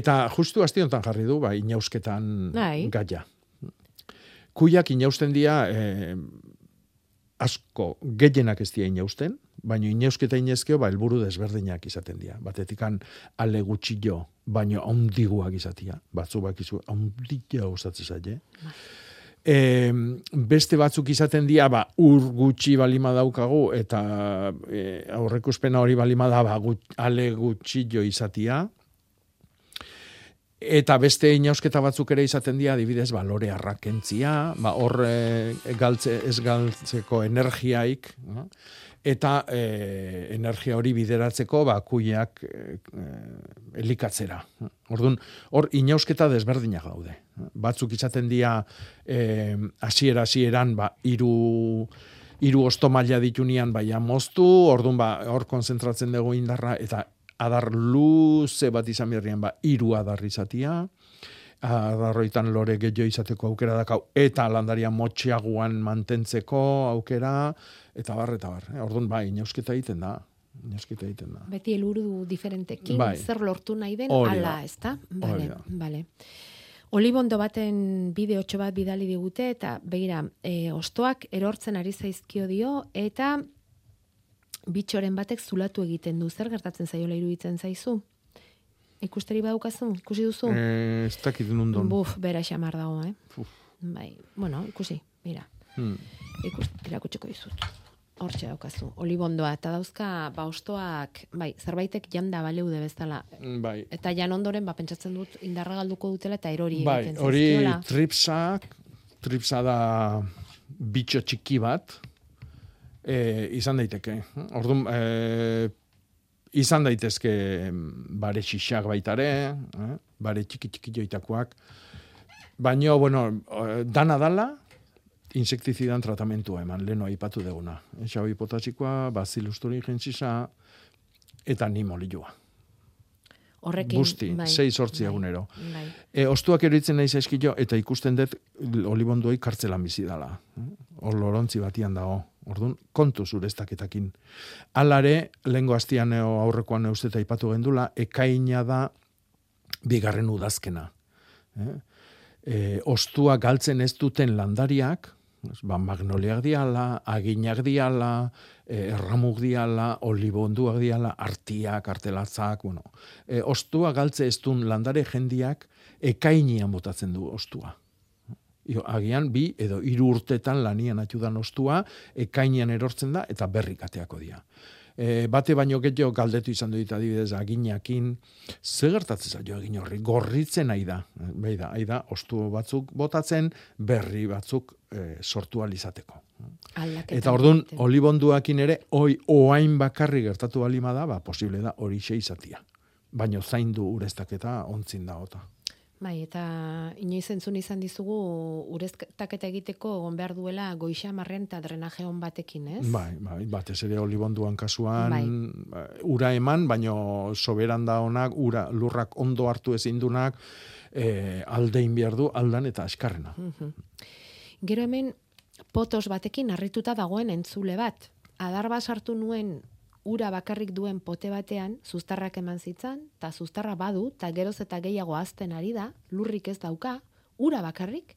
Eta justu hontan jarri du, ba, inausketan Bai. gaia. Kuiak inausten dira, eh, asko, gehienak ez dira inausten, baina inausketa inezkeo, ba, helburu desberdinak izaten dira. Batetikan ale gutxillo, baino haundiguak izatia. Batzu bakizu, haundia gustatzen zaie. E, beste batzuk izaten dira, ba, ur gutxi balima daukagu, eta e, aurrekuspena hori balima da, ba, gut, ale gutxillo izatia. Eta beste inausketa batzuk ere izaten dira, adibidez, ba, lore arrakentzia, ba, hor e, galtze, ez galtzeko energiaik, no? Eta e, energia hori bideratzeko ba, kuiak e, e, elikatzera. Orduan, hor inausketa desberdinak daude. Batzuk izaten dira e, hasiera hasieran ba, iru, iru ostomaila ditunian baia moztu, orduan ba, hor konzentratzen dugu indarra, eta adar luze bat izan berrien, ba, iru adar izatia, adarroitan lore gehiago izateko aukera dakau, eta landaria motxiaguan mantentzeko aukera, eta bar, eta bar. Eh? Orduan, bai, inausketa egiten da. Inausketa egiten da. Beti eluru diferentekin, Bai. zer lortu nahi den, ala, da. ezta? Hori Vale, da. vale. Olibondo baten bideotxo bat bidali digute, eta begira, e, ostoak erortzen ari zaizkio dio, eta bitxoren batek zulatu egiten du. Zer gertatzen zaiola iruditzen zaizu? Ikusteri badaukazu? Ikusi duzu? Eh, ez dakit nundon. Buf, bera xamar dago, eh? Uf. Bai, bueno, ikusi, mira. Hmm. Ikus, erakutsiko dizut. Hortxe daukazu. Olibondoa, eta dauzka, ba, ostoak, bai, zerbaitek janda baleude bezala. Bai. Eta jan ondoren, ba, pentsatzen dut, indarra galduko dutela, eta erori Bai, egiten hori tripsak, tripsa da bitxo txiki bat, e, izan daiteke. Orduan, e, izan daitezke bare xixak baitare, eh? bare txiki txiki joitakoak, baina, bueno, dana dala, insektizidan tratamentua eman, leno aipatu deguna. Xabi potasikoa, bazilusturi jentzisa, eta nimolioa. Horrekin, Busti, bai, sei sortzi bai, egunero. Bai. E, ostuak eritzen nahi zaizkio, eta ikusten dut olibonduai kartzelan bizi dala. Hor lorontzi batian dago. Orduan, kontu zureztaketakin. Alare, lehengo hastian aurrekoan eusteta ipatu gendula, ekaina da bigarren udazkena. Eh? E, ostua galtzen ez duten landariak, ba, magnoliak diala, aginak diala, e, erramuk diala, olibonduak diala, artiak, artelatzak, bueno. E, ostua galtze ez duen landare jendiak ekainian botatzen du ostua. Io, agian bi edo hiru urtetan lanian atxudan ostua, ekainian erortzen da eta berrikateako dira. E, bate baino gehiago galdetu izan dut adibidez aginakin, ze gertatzen zaio agin horri, gorritzen nahi da, bai da, ai da, ostu batzuk botatzen, berri batzuk e, sortu alizateko. Eta egiten. olibonduakin ere, oi, oain bakarri gertatu balima da, ba, posible da hori izatia. Baino zaindu ureztaketa ontzin da ota. Bai, eta inoiz entzun izan dizugu ureztaketa egiteko egon behar duela goixa marren eta drenaje on batekin, ez? Bai, bai, batez ere olibonduan kasuan, Bai. ba, ura eman, baino soberan da honak, ura, lurrak ondo hartu ezindunak, e, aldein behar du, aldan eta askarrena. Mhm. Gero hemen potos batekin harrituta dagoen entzule bat. Adarba sartu nuen ura bakarrik duen pote batean, zuztarrak eman zitzan, eta zuztarra badu, eta geroz eta gehiago azten ari da, lurrik ez dauka, ura bakarrik,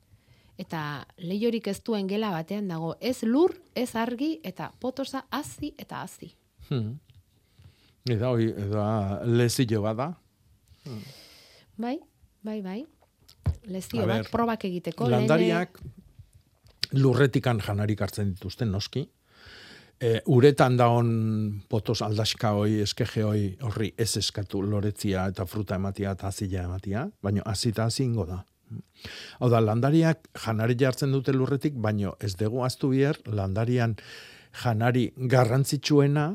eta lehiorik ez duen gela batean dago, ez lur, ez argi, eta potosa hazi eta hazi. Hmm. Eta hoi, eta lezio bada. Bai, bai, bai. Lezio bat, probak egiteko. Landariak lurretikan janarik hartzen dituzten noski. E, uretan daon potos aldaska hoi, eskeje hoi, horri ez eskatu loretzia eta fruta ematia eta azila ematia, baina azita azingo da. Hau da, landariak janari jartzen dute lurretik, baino ez dugu aztu bier, landarian janari garrantzitsuena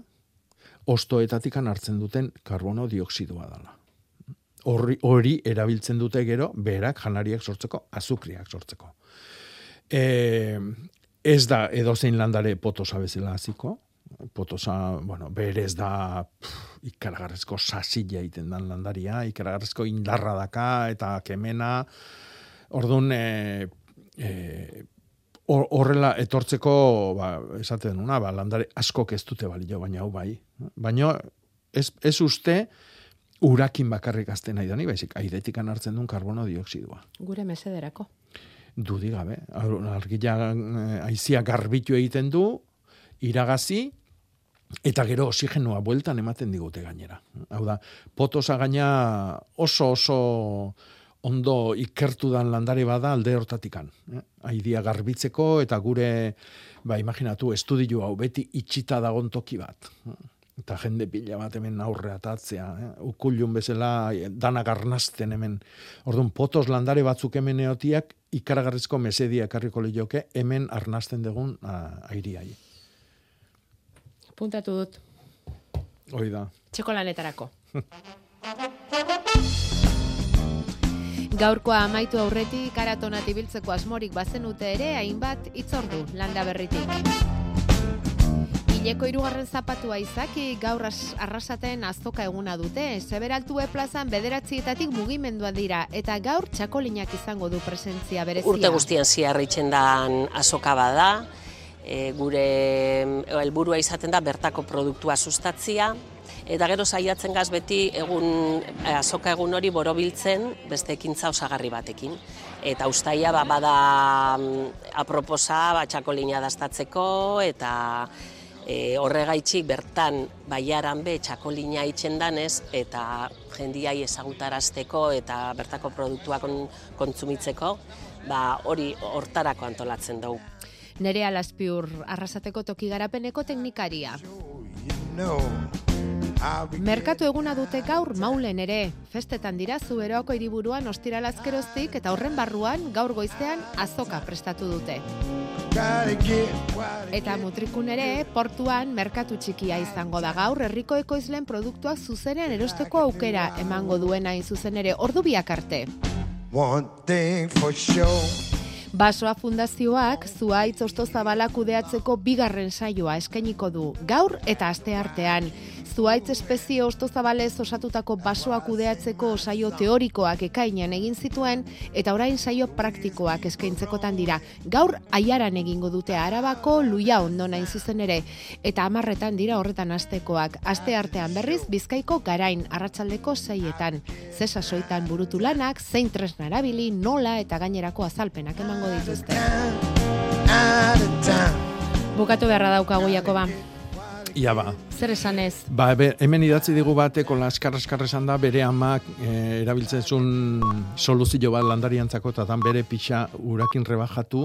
ostoetatik hartzen duten karbono dioksidoa dela. Horri, hori erabiltzen dute gero, berak janariak sortzeko, azukriak sortzeko. E, ez da edozein landare potosa bezala hasiko. Potosa, bueno, berez da pff, ikaragarrezko sasila egiten dan landaria, ikaragarrezko indarra daka eta kemena. Orduan, e, e, hor- horrela etortzeko, ba, esaten duna, ba, landare askok ez dute balio, baina hau bai. Baina ez, ez uste urakin bakarrik azten nahi dani, baizik, airetikan hartzen duen karbono dioksidua Gure mesederako. Dudi gabe. Ar- Argia eh, aizia garbitu egiten du, iragazi, eta gero oxigenua bueltan ematen digute gainera. Hau da, potosa gaina oso oso ondo ikertu dan landare bada alde hortatikan. Eh? Aidia garbitzeko eta gure, ba, imaginatu, estudio hau beti itxita dagon toki bat. Eta jende pila bat hemen aurre atatzea. Eh? Ukullun bezala eh, dana garnazten hemen. Orduan, potos landare batzuk hemen eotiak ikaragarrizko mesedia ekarriko lioke hemen arnasten dugun ah, airiai. Puntatu dut. Hoi da. Txeko lanetarako. *laughs* Gaurkoa amaitu aurretik karatonat ibiltzeko asmorik bazenute ere hainbat itzordu landa berritik. Ileko irugarren zapatua izaki gaur as- arrasaten azoka eguna dute. Seberaltue plazan bederatzietatik mugimendua dira eta gaur txakolinak izango du presentzia berezia. Urte guztian ziarritzen dan azoka bada, e, gure helburua izaten da bertako produktua sustatzia, eta gero saiatzen gaz beti egun eh, azoka egun hori borobiltzen beste ekintza osagarri batekin. Eta ustaia ba, bada mm, aproposa ba, txakolina dastatzeko eta e, horregaitxik bertan baiaran be txakolina itxen danez eta jendiai ezagutarazteko eta bertako produktuak kon- kontsumitzeko, ba, hori hortarako antolatzen dugu. Nerea Laspiur arrasateko toki garapeneko teknikaria. Merkatu eguna dute gaur maulen ere. Festetan dira zuberoako hiriburuan ostiralazkeroztik eta horren barruan gaur goizean azoka prestatu dute. Eta mutrikun ere, portuan merkatu txikia izango da gaur, herriko ekoizlen produktuak zuzenean erosteko aukera emango duena zuzen ere, ordu biak arte. Basoa fundazioak zuaitz osto zabala kudeatzeko bigarren saioa eskainiko du gaur eta aste artean. Zuaitz espezie osto zabalez osatutako basoa kudeatzeko saio teorikoak ekainean egin zituen eta orain saio praktikoak eskaintzekotan dira. Gaur aiaran egingo dute arabako luia ondo nain zuzen ere eta amarretan dira horretan astekoak. Aste artean berriz bizkaiko garain arratsaldeko seietan. Zesa soitan burutu lanak, zein tresna erabili, nola eta gainerako azalpenak emango dituzte. Bukatu beharra daukagu Jakoba. Ia ba. Zer esanez? Ba, be, hemen idatzi digu bateko laskar askar esan da bere amak e, erabiltzen zuen soluzio bat landariantzako eta dan bere pixa urakin rebajatu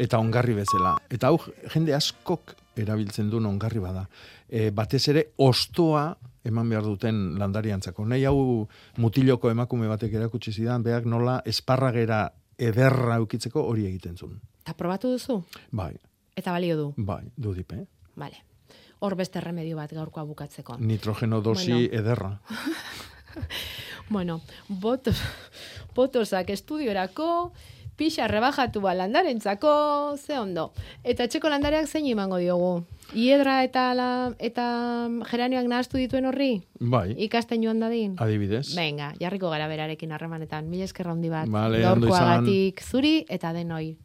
eta ongarri bezala. Eta hau jende askok erabiltzen duen ongarri bada. E, batez ere ostoa eman behar duten landariantzako. Nahi hau mutiloko emakume batek erakutsi zidan, beak nola esparragera ederra ukitzeko hori egiten zuen. Eta probatu duzu? Bai, Eta balio du? bai, dudipe. Vale. Hor beste remedio bat gaurkoa bukatzeko. Nitrogeno dosi Bueno. ederra. *laughs* Bueno, botos, botosak estudiorako, pixa rebajatu landarentzako, ze ondo. Eta txeko landareak zein emango diogu? Iedra eta la, eta geranioak nahaztu dituen horri? Bai, Ikasten joan dadin? adibidez. Venga, jarriko gara berarekin harremanetan. Mila eskerra handi bat. Vale. Gaurkoagatik zuri eta denoi.